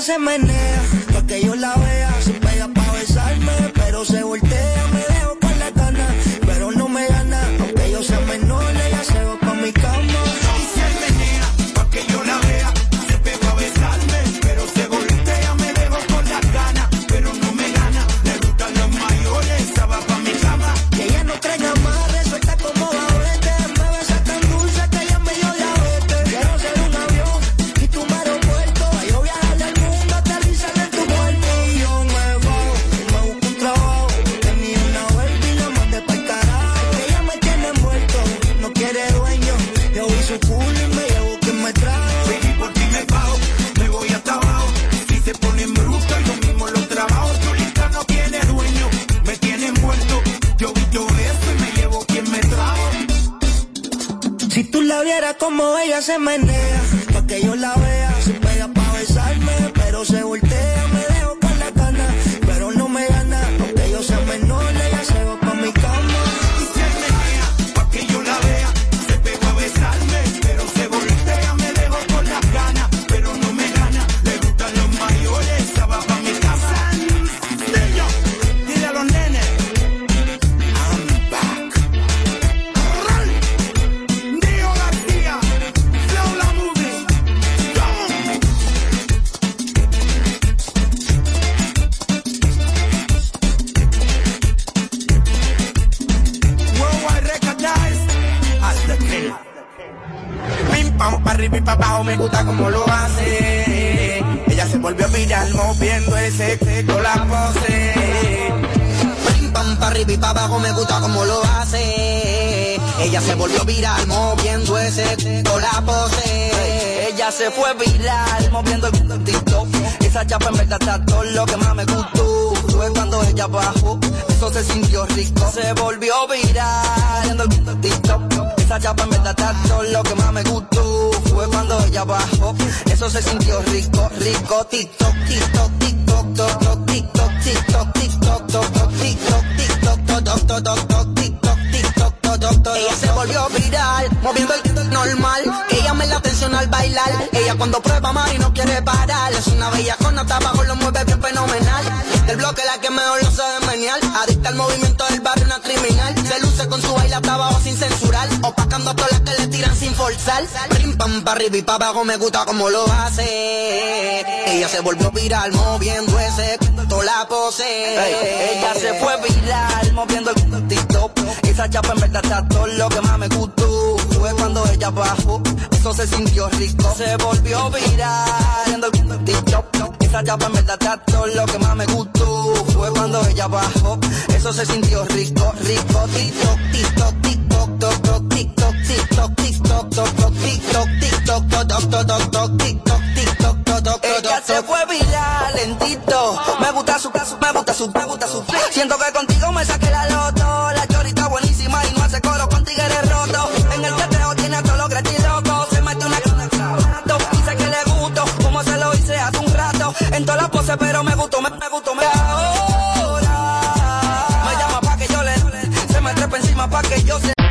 [SPEAKER 17] se menea,
[SPEAKER 18] para arriba y para abajo, me gusta como lo hace. Ella se volvió viral moviendo ese sexo, la pose.
[SPEAKER 40] Pim pam para arriba y para abajo me gusta como lo hace. Ella se volvió viral moviendo ese con la pose.
[SPEAKER 41] Ella se fue viral moviendo el TikTok. Esa chapa en verdad está todo lo que más me gustó. Fue cuando ella bajó, eso se sintió rico. Se volvió viral moviendo el TikTok. Esa chapa verdad está todo lo que más me gustó. Fue cuando ella bajó, eso se sintió rico, rico. TikTok, TikTok, TikTok, TikTok, TikTok, TikTok, TikTok, TikTok, toc, toc, toc, TikTok, TikTok,
[SPEAKER 40] Ella se volvió viral, moviendo el normal. Ella llama la atención al bailar. Ella cuando prueba Mari no quiere parar. Es una bella con nota abajo, lo mueve bien fenomenal. Del bloque la que mejor lo sabe menear. Adicta al movimiento del barrio, una criminal. Se luce con su baile hasta abajo sin censurar. Opacando a todas las que le tiran sin forzar. Prim pam pa' arriba y pa' abajo me gusta como lo hace. Ella se volvió viral moviendo ese toda la pose.
[SPEAKER 41] Ella se fue viral moviendo el TikTok. Esa chapa en verdad está todo lo que más me gustó. Fue cuando ella bajó, eso se sintió rico. Se volvió viral TikTok. Esa chapa en verdad está todo lo que más me gustó. Fue cuando ella bajó, eso se sintió rico, rico. TikTok, TikTok, TikTok, TikTok, TikTok, TikTok, TikTok, TikTok, toc, toc, TikTok, TikTok, toc, toc, Ella se fue viral lentito. Me gusta su me gusta su, me gusta su. Siento que contigo me saqué en todas las poses, pero me gustó, me, me gustó, me